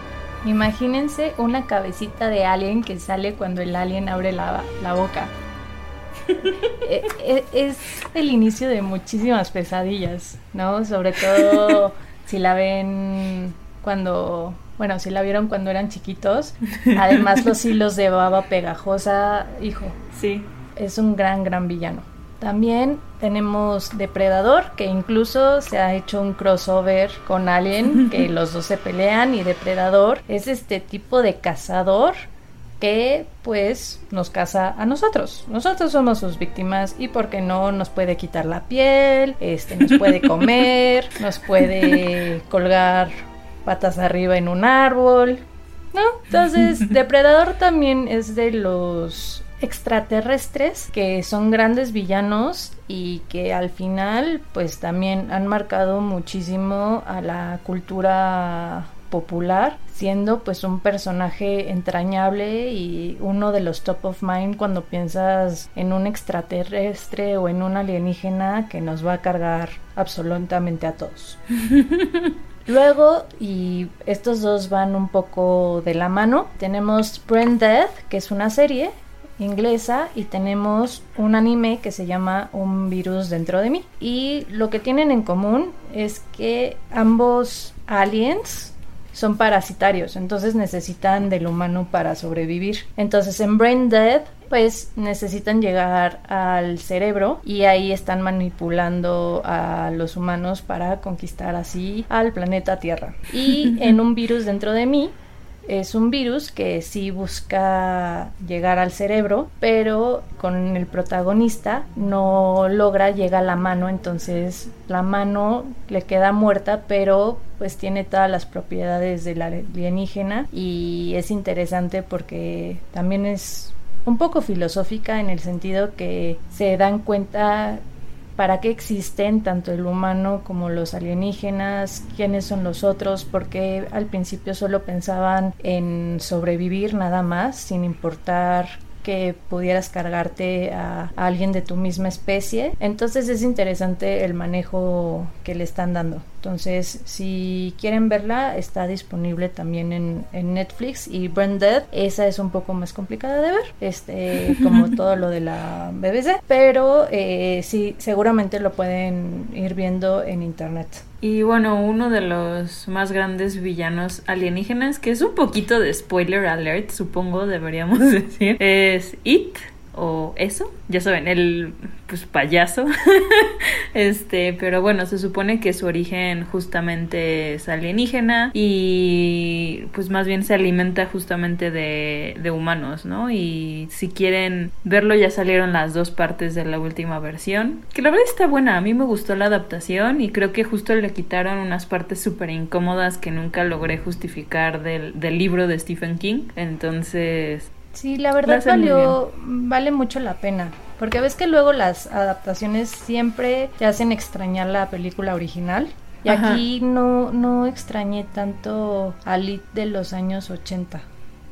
imagínense una cabecita de alien que sale cuando el alien abre la, la boca. E, e, es el inicio de muchísimas pesadillas, ¿no? Sobre todo si la ven cuando, bueno, si la vieron cuando eran chiquitos, además los hilos de baba pegajosa, hijo. Sí. Es un gran, gran villano. También tenemos Depredador, que incluso se ha hecho un crossover con Alien, que los dos se pelean y Depredador es este tipo de cazador que pues nos caza a nosotros. Nosotros somos sus víctimas y porque no nos puede quitar la piel, este nos puede comer, nos puede colgar patas arriba en un árbol, ¿no? Entonces, Depredador también es de los extraterrestres que son grandes villanos y que al final pues también han marcado muchísimo a la cultura popular, siendo pues un personaje entrañable y uno de los top of mind cuando piensas en un extraterrestre o en un alienígena que nos va a cargar absolutamente a todos. Luego, y estos dos van un poco de la mano, tenemos Brain Death, que es una serie inglesa, y tenemos un anime que se llama Un virus dentro de mí. Y lo que tienen en común es que ambos aliens son parasitarios, entonces necesitan del humano para sobrevivir. Entonces en Brain Dead pues necesitan llegar al cerebro y ahí están manipulando a los humanos para conquistar así al planeta Tierra. Y en un virus dentro de mí es un virus que sí busca llegar al cerebro, pero con el protagonista no logra llegar a la mano, entonces la mano le queda muerta, pero pues tiene todas las propiedades de la alienígena y es interesante porque también es un poco filosófica en el sentido que se dan cuenta para qué existen tanto el humano como los alienígenas, quiénes son los otros, porque al principio solo pensaban en sobrevivir nada más, sin importar que pudieras cargarte a, alguien de tu misma especie. Entonces es interesante el manejo que le están dando. Entonces, si quieren verla, está disponible también en, Netflix. Y Brand Dead, esa es un poco más complicada de ver, este, como todo lo de la BBC. Pero eh, sí, seguramente lo pueden ir viendo en internet. Y bueno, uno de los más grandes villanos alienígenas, que es un poquito de spoiler alert, supongo deberíamos decir, es It o eso, ya saben, el pues payaso. este, pero bueno, se supone que su origen justamente es alienígena y pues más bien se alimenta justamente de, de humanos, ¿no? Y si quieren verlo ya salieron las dos partes de la última versión, que la verdad está buena, a mí me gustó la adaptación y creo que justo le quitaron unas partes súper incómodas que nunca logré justificar del, del libro de Stephen King, entonces Sí, la verdad valió, vale mucho la pena. Porque ves que luego las adaptaciones siempre te hacen extrañar la película original. Y aquí no, no extrañé tanto a Lit de los años 80.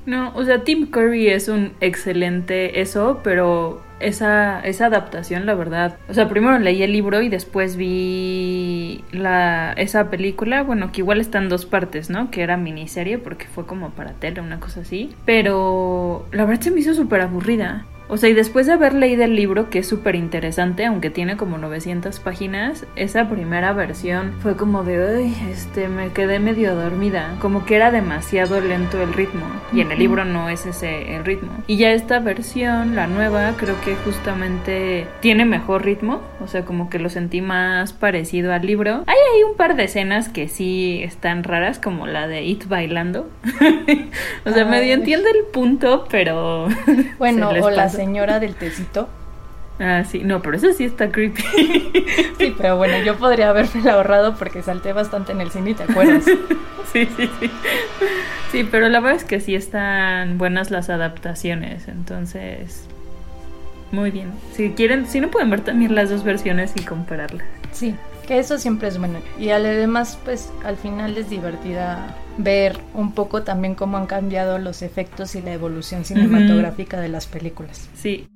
No, o sea, Tim Curry es un excelente eso, pero esa, esa adaptación, la verdad. O sea, primero leí el libro y después vi la, esa película. Bueno, que igual está en dos partes, ¿no? Que era miniserie porque fue como para tele, una cosa así. Pero la verdad se me hizo súper aburrida. O sea, y después de haber leído el libro, que es súper interesante, aunque tiene como 900 páginas, esa primera versión fue como de, uy, este, me quedé medio dormida. Como que era demasiado lento el ritmo. Y en el libro no es ese el ritmo. Y ya esta versión, la nueva, creo que justamente tiene mejor ritmo. O sea, como que lo sentí más parecido al libro. Hay ahí un par de escenas que sí están raras, como la de It bailando. o sea, medio entiende el punto, pero... Bueno, o las señora del tecito. Ah, sí, no, pero eso sí está creepy. sí, pero bueno, yo podría haberme ahorrado porque salté bastante en el cine, ¿te acuerdas? sí, sí, sí. Sí, pero la verdad es que sí están buenas las adaptaciones, entonces muy bien. Si quieren, si no pueden ver también las dos versiones y compararlas. Sí, que eso siempre es bueno. Y además, pues al final es divertida ver un poco también cómo han cambiado los efectos y la evolución cinematográfica de las películas. Sí.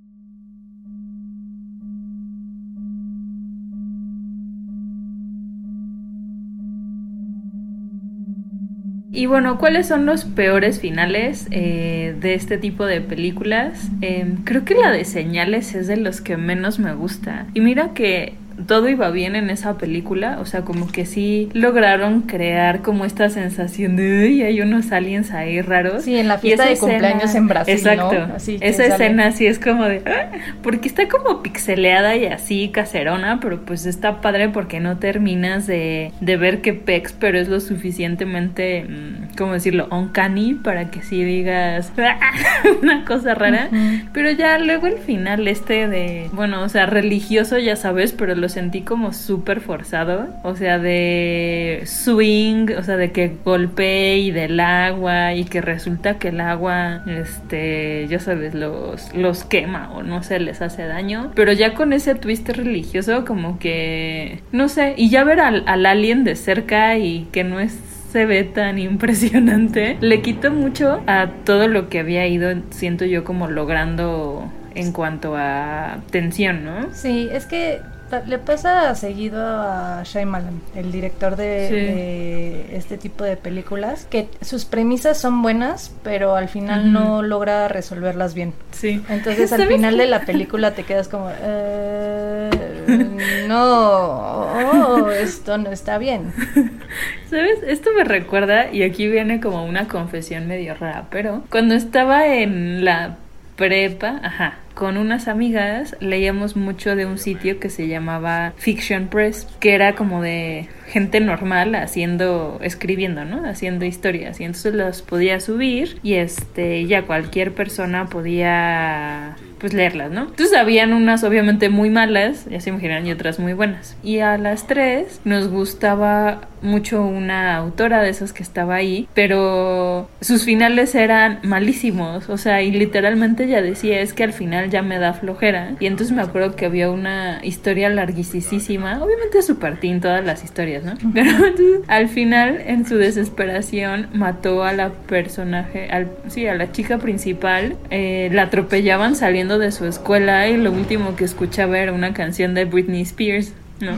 Y bueno, ¿cuáles son los peores finales eh, de este tipo de películas? Em, creo que la de señales es de los que menos me gusta. Y mira que todo iba bien en esa película, o sea, como que sí lograron crear como esta sensación de, uy, hay unos aliens ahí raros. Sí, en la fiesta de cumpleaños en Brasil, Exacto. esa escena sí es como de, ah", porque está como pixeleada y así caserona, pero pues está padre porque no terminas de, de ver que pex, pero es lo suficientemente, mm, ¿cómo decirlo? Uncanny para que sí digas ah", una cosa rara. Pero ya luego el final este de, bueno, o sea, religioso ya sabes, pero lo sentí como súper forzado, o sea, de swing, o sea, de que golpee y del agua y que resulta que el agua, este, ya sabes, los, los quema o no sé, les hace daño, pero ya con ese twist religioso como que, no sé, y ya ver al, al alien de cerca y que no es se ve tan impresionante, le quito mucho a todo lo que había ido, siento yo como logrando en cuanto a tensión, ¿no? Sí, es que le pasa seguido a Shyamalan, el director de, Sí. de este tipo de películas, que sus premisas son buenas, pero al final no logra resolverlas bien. Sí. Entonces al ¿Sabes final qué? de la película te quedas como, "Eh, no, oh, esto no está bien. ¿Sabes? Esto me recuerda, y aquí viene como una confesión medio rara, pero cuando estaba en la prepa, ajá, con unas amigas, leíamos mucho de un sitio que se llamaba Fiction Press, que era como de gente normal haciendo, escribiendo, ¿no? Haciendo historias, y entonces las podía subir y este, ya cualquier persona podía pues leerlas, ¿no? Entonces habían unas obviamente muy malas, ya se imaginan, y otras muy buenas. Y a las tres nos gustaba mucho una autora de esas que estaba ahí, pero sus finales eran malísimos, o sea, y literalmente ella decía, es que al final ya me da flojera. Y entonces me acuerdo que había una historia larguísima, obviamente es super teen todas las historias, ¿no? Pero entonces, al final, en su desesperación, mató a la personaje, al, sí, a la chica principal, eh, la atropellaban saliendo de su escuela y lo último que escuchaba era una canción de Britney Spears. ¿no?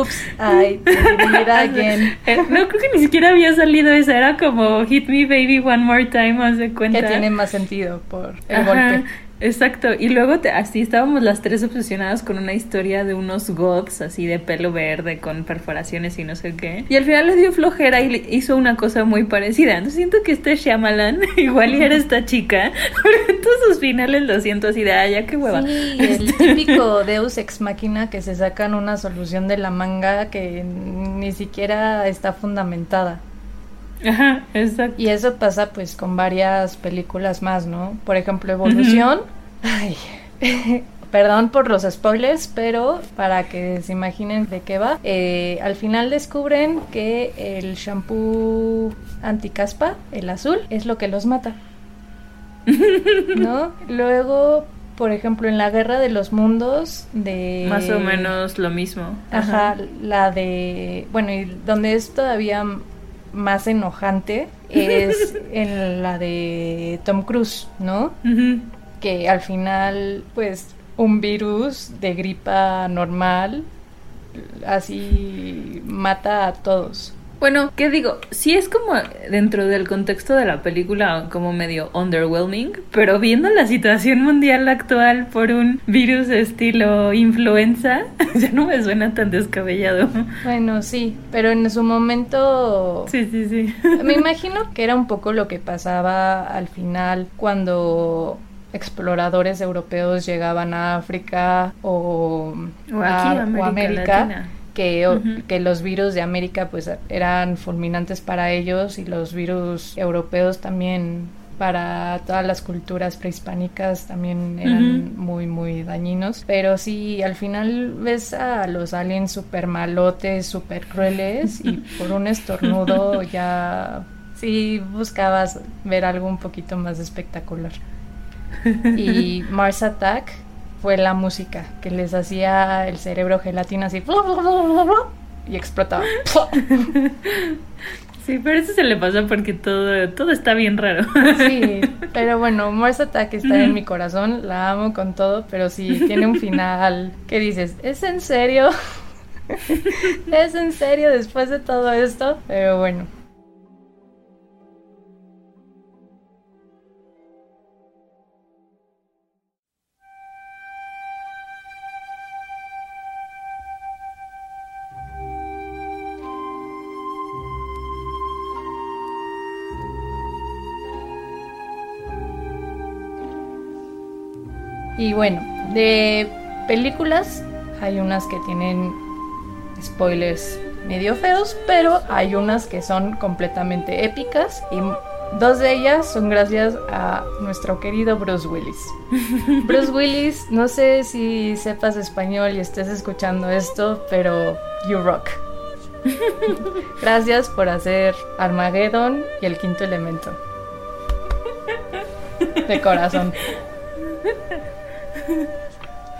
Oops, I did it again. No creo que ni siquiera había salido esa, era como Hit Me Baby One More Time, haz de cuenta. Que tiene más sentido por el Ajá, golpe. Exacto, y luego te- así estábamos las tres obsesionadas con una historia de unos goths así de pelo verde con perforaciones y no sé qué. Y al final le dio flojera y le hizo una cosa muy parecida. Entonces siento que este Shyamalan igual y era esta chica, porque en todos sus finales lo siento así de, ah, ya qué hueva. Sí, el típico Deus ex máquina que se sacan una solución de la manga que ni siquiera está fundamentada. Ajá, exacto. Y eso pasa pues con varias películas más, ¿no? Por ejemplo, Evolución. Ay, perdón por los spoilers, pero para que se imaginen de qué va. eh, al final descubren que el shampoo anticaspa, el azul, es lo que los mata. ¿No? Luego, por ejemplo, en la Guerra de los Mundos de... Más o menos lo mismo. Ajá, la de, bueno, y donde es todavía más enojante es en la de Tom Cruise, ¿no? Que al final, pues, un virus de gripa normal así mata a todos. Bueno, ¿qué digo? Sí es como dentro del contexto de la película como medio underwhelming, pero viendo la situación mundial actual por un virus estilo influenza, ya no me suena tan descabellado. Bueno, sí, pero en su momento Sí, sí, sí. Me imagino que era un poco lo que pasaba al final cuando exploradores europeos llegaban a África o, O aquí, a, o América América, Latina. Que, que los virus de América pues eran fulminantes para ellos y los virus europeos también para todas las culturas prehispánicas también eran muy muy dañinos. Pero sí al final ves a los aliens super malotes super crueles y por un estornudo ya sí buscabas ver algo un poquito más espectacular. Y Mars Attack fue la música que les hacía el cerebro gelatina así y explotaba. Sí, pero eso se le pasa porque todo, todo está bien raro. Sí, pero bueno, Mars Attack está en mi corazón, la amo con todo, pero sí tiene un final que dices, ¿es en serio? ¿Es en serio después de todo esto? Pero bueno. Y bueno, de películas hay unas que tienen spoilers medio feos, pero hay unas que son completamente épicas y dos de ellas son gracias a nuestro querido Bruce Willis. Bruce Willis, no sé si sepas español y estés escuchando esto, pero you rock. Gracias por hacer Armageddon y el quinto elemento. De corazón.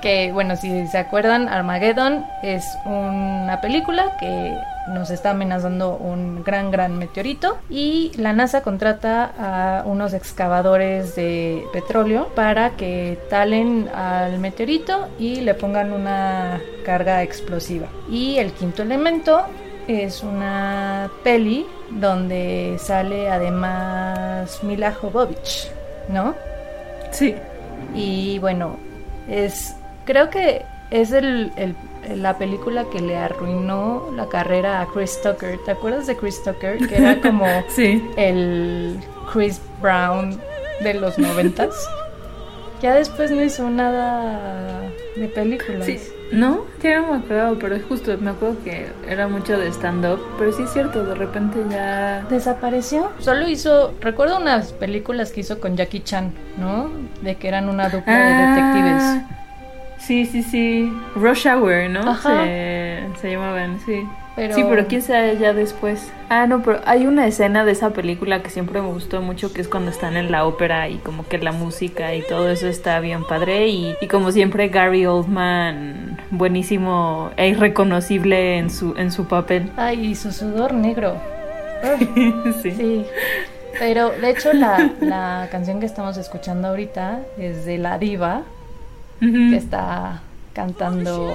Que bueno, si se acuerdan, Armageddon es una película que nos está amenazando un gran, gran meteorito y la NASA contrata a unos excavadores de petróleo para que talen al meteorito y le pongan una carga explosiva. Y el quinto elemento es una peli donde sale además Mila Jovovich, ¿no? Sí. Y bueno, es creo que es el, el la película que le arruinó la carrera a Chris Tucker. ¿Te acuerdas de Chris Tucker? Que era como sí. el Chris Brown de los noventas. ya después no hizo nada de películas. Sí. No, ya no me acuerdo, pero es justo, me acuerdo que era mucho de stand-up, pero sí es cierto, de repente ya... ¿Desapareció? Solo hizo, recuerdo unas películas que hizo con Jackie Chan, ¿no? De que eran una dupla de Ah. detectives. Sí, sí, sí. Rush Hour, ¿no? Ajá. Se, se llamaban, sí. Pero- Sí, pero quién sabe ya después. Ah, no, pero hay una escena de esa película que siempre me gustó mucho, que es cuando están en la ópera y como que la música y todo eso está bien padre. Y, y como siempre, Gary Oldman, buenísimo e irreconocible en su, en su papel. Ay, y su sudor negro. sí. Sí. Pero de hecho la, la canción que estamos escuchando ahorita es de La Diva, que está cantando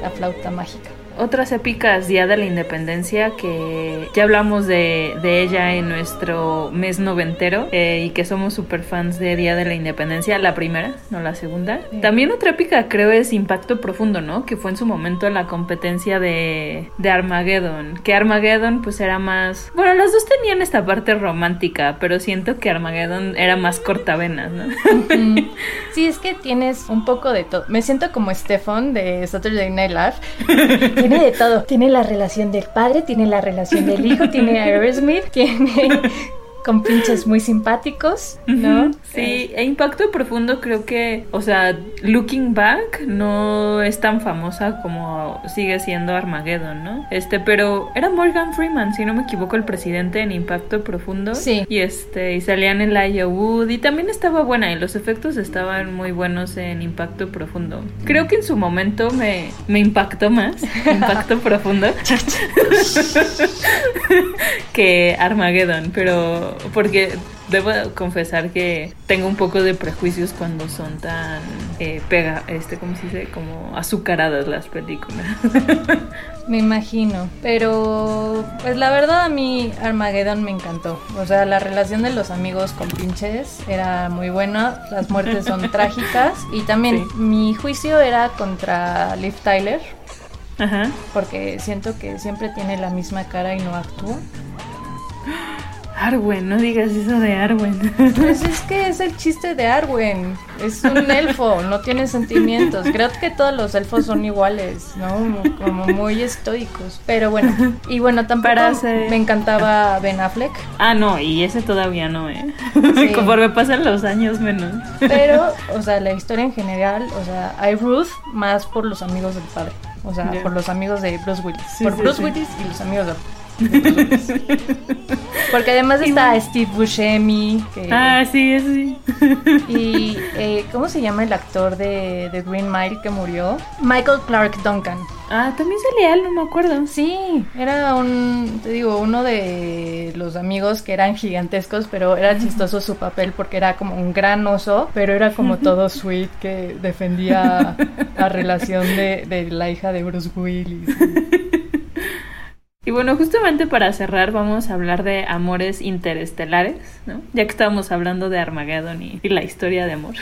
la flauta mágica. Otras épicas Día de la Independencia que ya hablamos de, de ella en nuestro mes noventero eh, y que somos super fans de Día de la Independencia, la primera, no la segunda. También otra épica creo es Impacto Profundo, ¿no? Que fue en su momento la competencia de, de Armageddon. Que Armageddon pues era más... Bueno, los dos tenían esta parte romántica, pero siento que Armageddon era más cortavenas, ¿no? Sí, es que tienes un poco de todo. Me siento como Stefan de Saturday Night Live. Tiene de todo. Tiene la relación del padre, tiene la relación del hijo, tiene Aerosmith, tiene con pinches muy simpáticos, ¿no? Sí, e Impacto Profundo creo que, o sea, looking back, no es tan famosa como sigue siendo Armageddon, ¿no? Este, pero era Morgan Freeman, si no me equivoco, el presidente en Impacto Profundo. Sí. Y este, y salían en la Wood y también estaba buena y los efectos estaban muy buenos en Impacto Profundo. Creo que en su momento me, me impactó más Impacto Profundo que Armageddon, pero porque debo confesar que tengo un poco de prejuicios cuando son tan eh, pega, este, ¿cómo se dice? Como azucaradas las películas. Me imagino. Pero, pues la verdad a mí Armageddon me encantó. O sea, la relación de los amigos con pinches era muy buena. Las muertes son trágicas. Y también mi juicio era contra Liv Tyler. Ajá. Porque siento que siempre tiene la misma cara y no actúa. Arwen, no digas eso de Arwen. Pues es que es el chiste de Arwen. Es un elfo, no tiene sentimientos. Creo que todos los elfos son iguales, ¿no? Como muy estoicos. Pero bueno, y bueno, tampoco me encantaba Ben Affleck. Ah, no, y ese todavía no, ¿eh? Sí. Conforme pasan los años menos. Pero, o sea, la historia en general, o sea, hay Ruth más por los amigos del padre. O sea, por los amigos de Bruce Willis. Sí, por sí, Bruce. Willis y los amigos de Porque además está Steve Buscemi. Que, Ah, sí, sí. Y, eh, ¿cómo se llama el actor de, de Green Mile que murió? Michael Clark Duncan. Ah, también salía él, no me acuerdo. Sí, era un, te digo, uno de los amigos que eran gigantescos, pero era chistoso su papel porque era como un gran oso, pero era como todo sweet que defendía la relación de, de la hija de Bruce Willis. Y bueno, justamente para cerrar vamos a hablar de amores interestelares, ¿no? Ya que estábamos hablando de Armageddon y, y la historia de amor.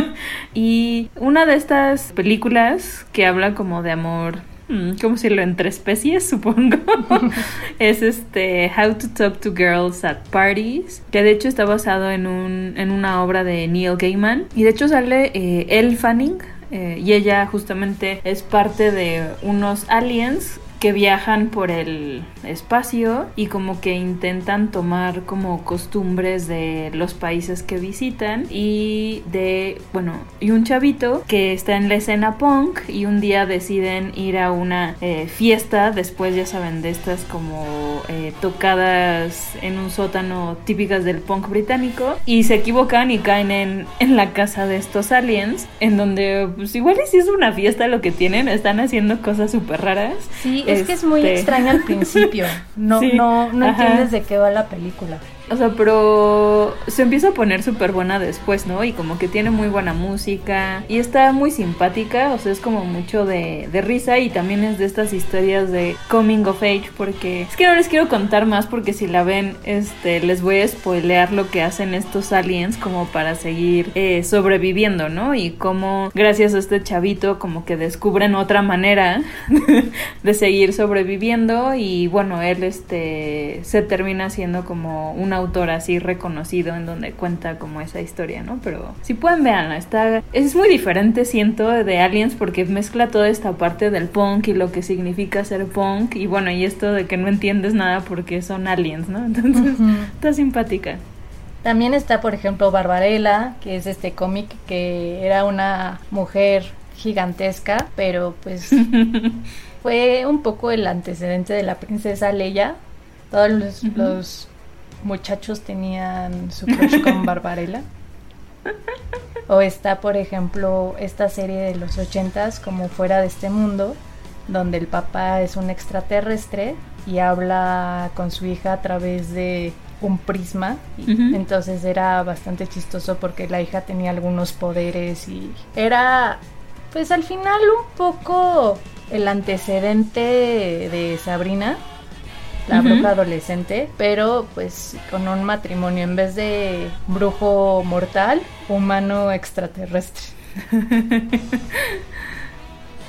y una de estas películas que habla como de amor, mm, ¿cómo decirlo? Entre especies, supongo. es este How to Talk to Girls at Parties, que de hecho está basado en, un, en una obra de Neil Gaiman. Y de hecho sale eh, Elle Fanning, eh, y ella justamente es parte de unos aliens que viajan por el espacio y como que intentan tomar como costumbres de los países que visitan y de, bueno, y un chavito que está en la escena punk y un día deciden ir a una eh, fiesta, después ya saben, de estas como eh, tocadas en un sótano típicas del punk británico y se equivocan y caen en, en la casa de estos aliens, en donde pues igual si es una fiesta lo que tienen, están haciendo cosas súper raras. Sí, es que es muy este, extraño al principio, no, no, no entiendes de qué va la película. O sea, pero se empieza a poner súper buena después, ¿no? Y como que tiene muy buena música y está muy simpática, o sea, es como mucho de, de, risa y también es de estas historias de coming of age porque es que no les quiero contar más porque si la ven, este, les voy a spoilear lo que hacen estos aliens como para seguir eh, sobreviviendo, ¿no? Y cómo gracias a este chavito como que descubren otra manera de seguir sobreviviendo y bueno, él este se termina siendo como una autor así reconocido en donde cuenta como esa historia, ¿no? Pero si pueden verla, está es muy diferente siento de Aliens porque mezcla toda esta parte del punk y lo que significa ser punk y bueno, y esto de que no entiendes nada porque son aliens, ¿no? Entonces, está simpática. También está, por ejemplo, Barbarella, que es este cómic que era una mujer gigantesca, pero pues fue un poco el antecedente de la princesa Leia. Todos los, los muchachos tenían su crush con Barbarella. O está, por ejemplo, esta serie de los ochentas como Fuera de este mundo, donde el papá es un extraterrestre y habla con su hija a través de un prisma. Entonces era bastante chistoso porque la hija tenía algunos poderes y era, pues al final un poco el antecedente de Sabrina la bruja adolescente, pero pues con un matrimonio en vez de brujo mortal, humano extraterrestre.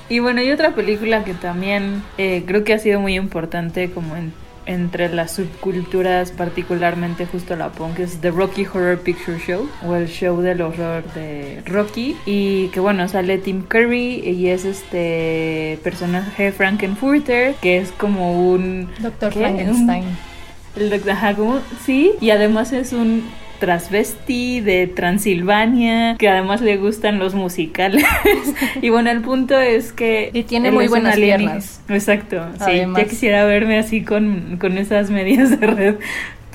y bueno, hay otra película que también eh, creo que ha sido muy importante como en entre las subculturas, particularmente justo la punk, es The Rocky Horror Picture Show o el show del horror de Rocky y que bueno, sale Tim Curry y es este personaje Frankenfurter que es como un Doctor Frankenstein. el doctor, sí, y además es un transvesti de Transilvania, que además le gustan los musicales. y bueno, el punto es que... Y tiene muy buenas piernas. Exacto, sí, ya quisiera verme así con, con esas medias de red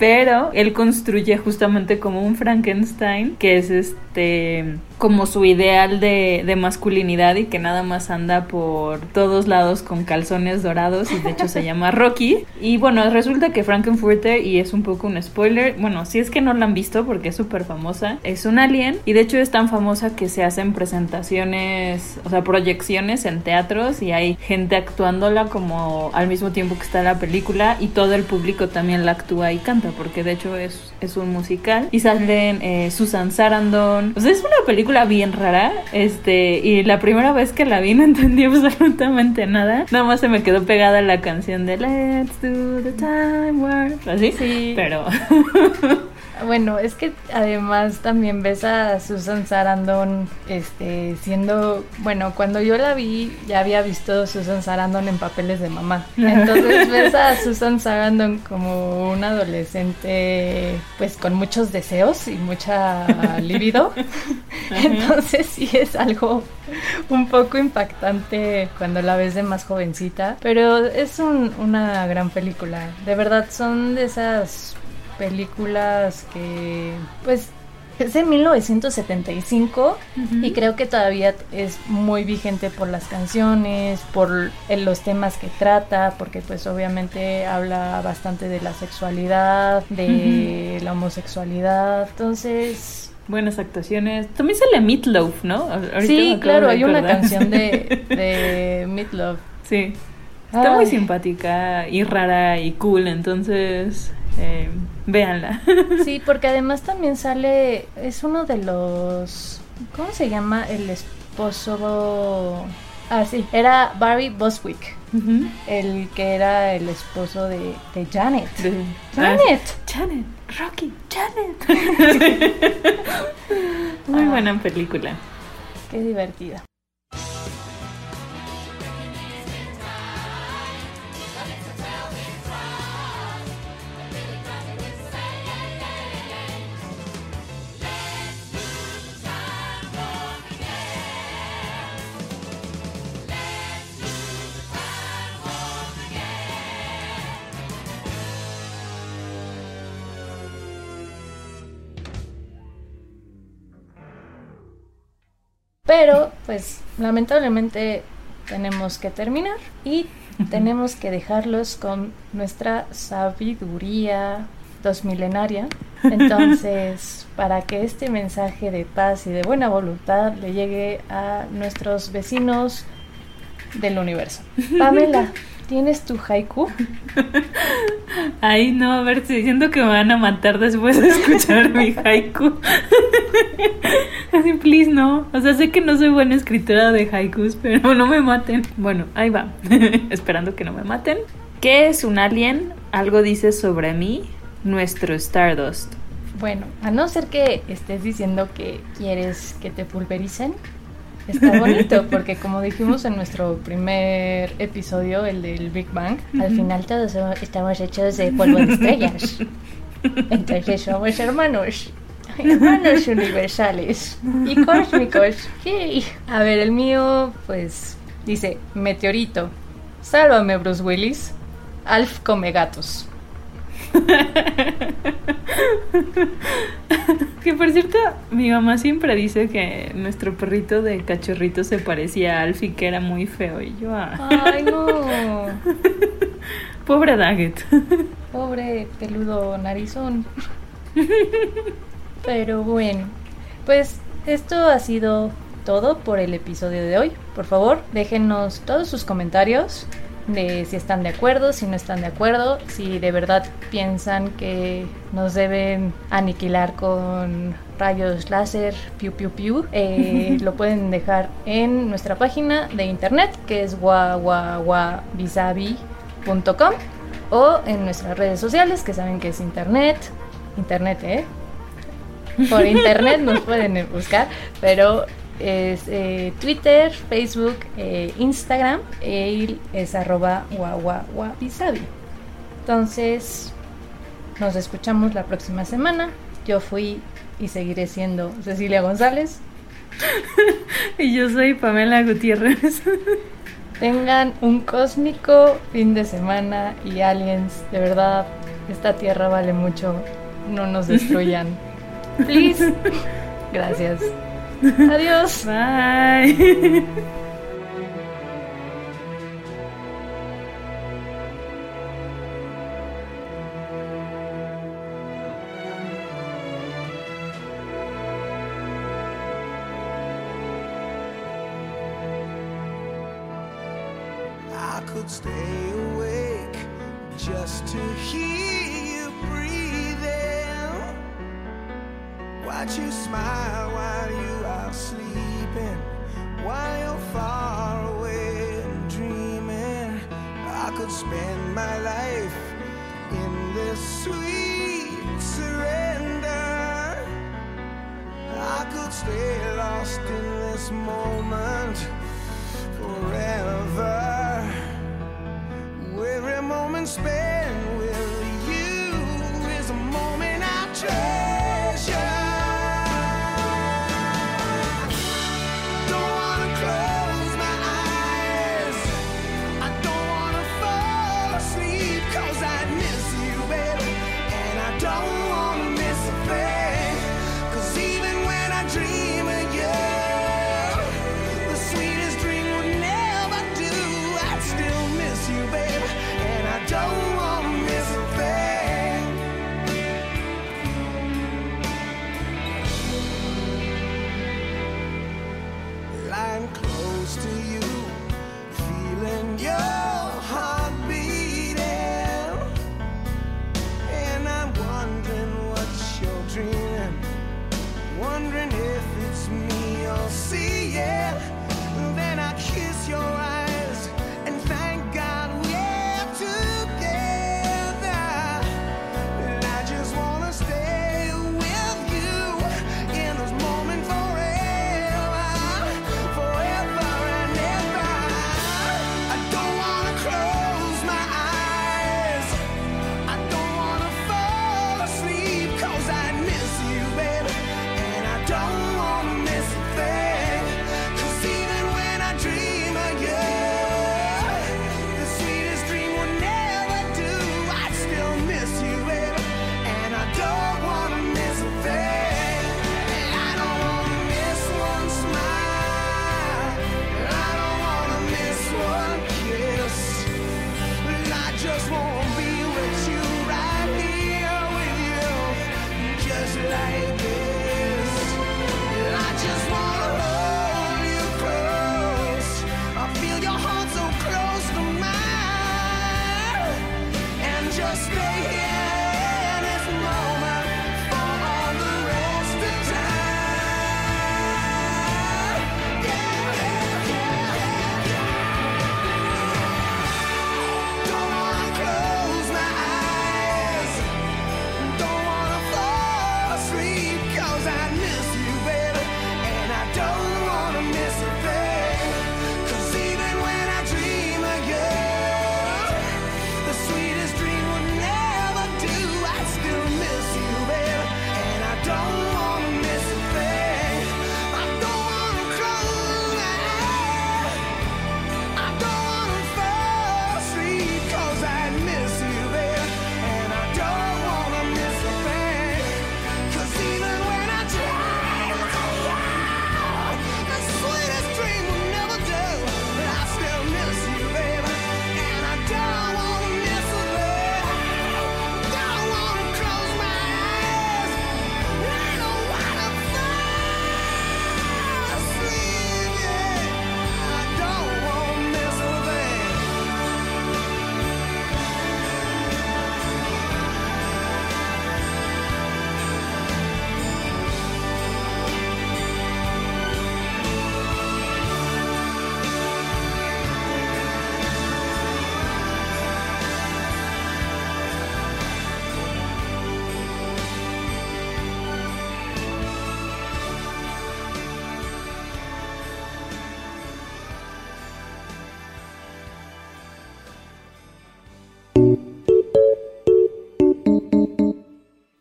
pero él construye justamente como un Frankenstein, que es este como su ideal de, de, masculinidad y que nada más anda por todos lados con calzones dorados y de hecho se llama Rocky. Y bueno, resulta que Frankenfurter, y es un poco un spoiler, bueno, si es que no la han visto porque es súper famosa, es un alien y de hecho es tan famosa que se hacen presentaciones, o sea, proyecciones en teatros y hay gente actuándola como al mismo tiempo que está la película y todo el público también la actúa y canta porque de hecho es, es un musical y salen eh, Susan Sarandon, o sea, es una película bien rara. Este, y la primera vez que la vi no entendí absolutamente nada. Nada más se me quedó pegada la canción de Let's do the time warp. Así. Sí. Pero. Bueno, es que además también ves a Susan Sarandon este, siendo, bueno, cuando yo la vi ya había visto a Susan Sarandon en papeles de mamá. Entonces ves a Susan Sarandon como una adolescente pues con muchos deseos y mucha libido. Entonces sí es algo un poco impactante cuando la ves de más jovencita, pero es una gran película. De verdad son de esas películas que pues es de 1975 y creo que todavía es muy vigente por las canciones, por los temas que trata, porque pues obviamente habla bastante de la sexualidad, de la homosexualidad, entonces... Buenas actuaciones. También sale Meatloaf, ¿no? sí, claro, hay una canción de, de Meatloaf. Sí. Está muy simpática y rara y cool, entonces eh, véanla. sí, porque además también sale, es uno de los, ¿cómo se llama? El esposo... Ah, sí, era Barry Boswick, el que era el esposo de, Janet. Janet. Janet, Rocky, Janet. Muy ah. buena película. Qué divertida. Pero pues lamentablemente tenemos que terminar y tenemos que dejarlos con nuestra sabiduría dos milenaria. Entonces, para que este mensaje de paz y de buena voluntad le llegue a nuestros vecinos del universo. Pamela, ¿tienes tu haiku? Ay, no, a ver, estoy diciendo que me van a matar después de escuchar mi haiku. Así, please, no. O sea, sé que no soy buena escritora de haikus, pero no me maten. Bueno, ahí va. Esperando que no me maten. ¿Qué es un alien? Algo dice sobre mí, nuestro Stardust. Bueno, a no ser que estés diciendo que quieres que te pulvericen, está bonito, porque como dijimos en nuestro primer episodio, el del Big Bang, al final todos estamos hechos de polvo de estrellas. Entonces somos hermanos. Hermanos universales y cósmicos. Yay. A ver, el mío, pues, dice: Meteorito. Sálvame, Bruce Willis. Alf come gatos. que por cierto, mi mamá siempre dice que nuestro perrito de cachorrito se parecía a Alfie, que era muy feo. Y yo, ah. Ay, no. Pobre Daggett. Pobre peludo narizón. Pero bueno, pues esto ha sido todo por el episodio de hoy. Por favor, déjenos todos sus comentarios de si están de acuerdo, si no están de acuerdo, si de verdad piensan que nos deben aniquilar con rayos láser, piu piu piu, eh, lo pueden dejar en nuestra página de internet que es guaguaguabisabi.com o en nuestras redes sociales que saben que es internet, internet, ¿eh? Por internet nos pueden buscar, pero es eh, Twitter, Facebook, eh, Instagram es arroba guaguaguabisabi. Entonces, nos escuchamos la próxima semana. Yo fui y seguiré siendo Cecilia González. y yo soy Pamela Gutiérrez. Tengan un cósmico fin de semana y aliens, de verdad, esta tierra vale mucho. No nos destruyan. Please. Gracias. Adiós. Bye.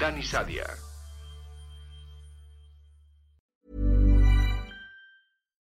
Dani Sadia.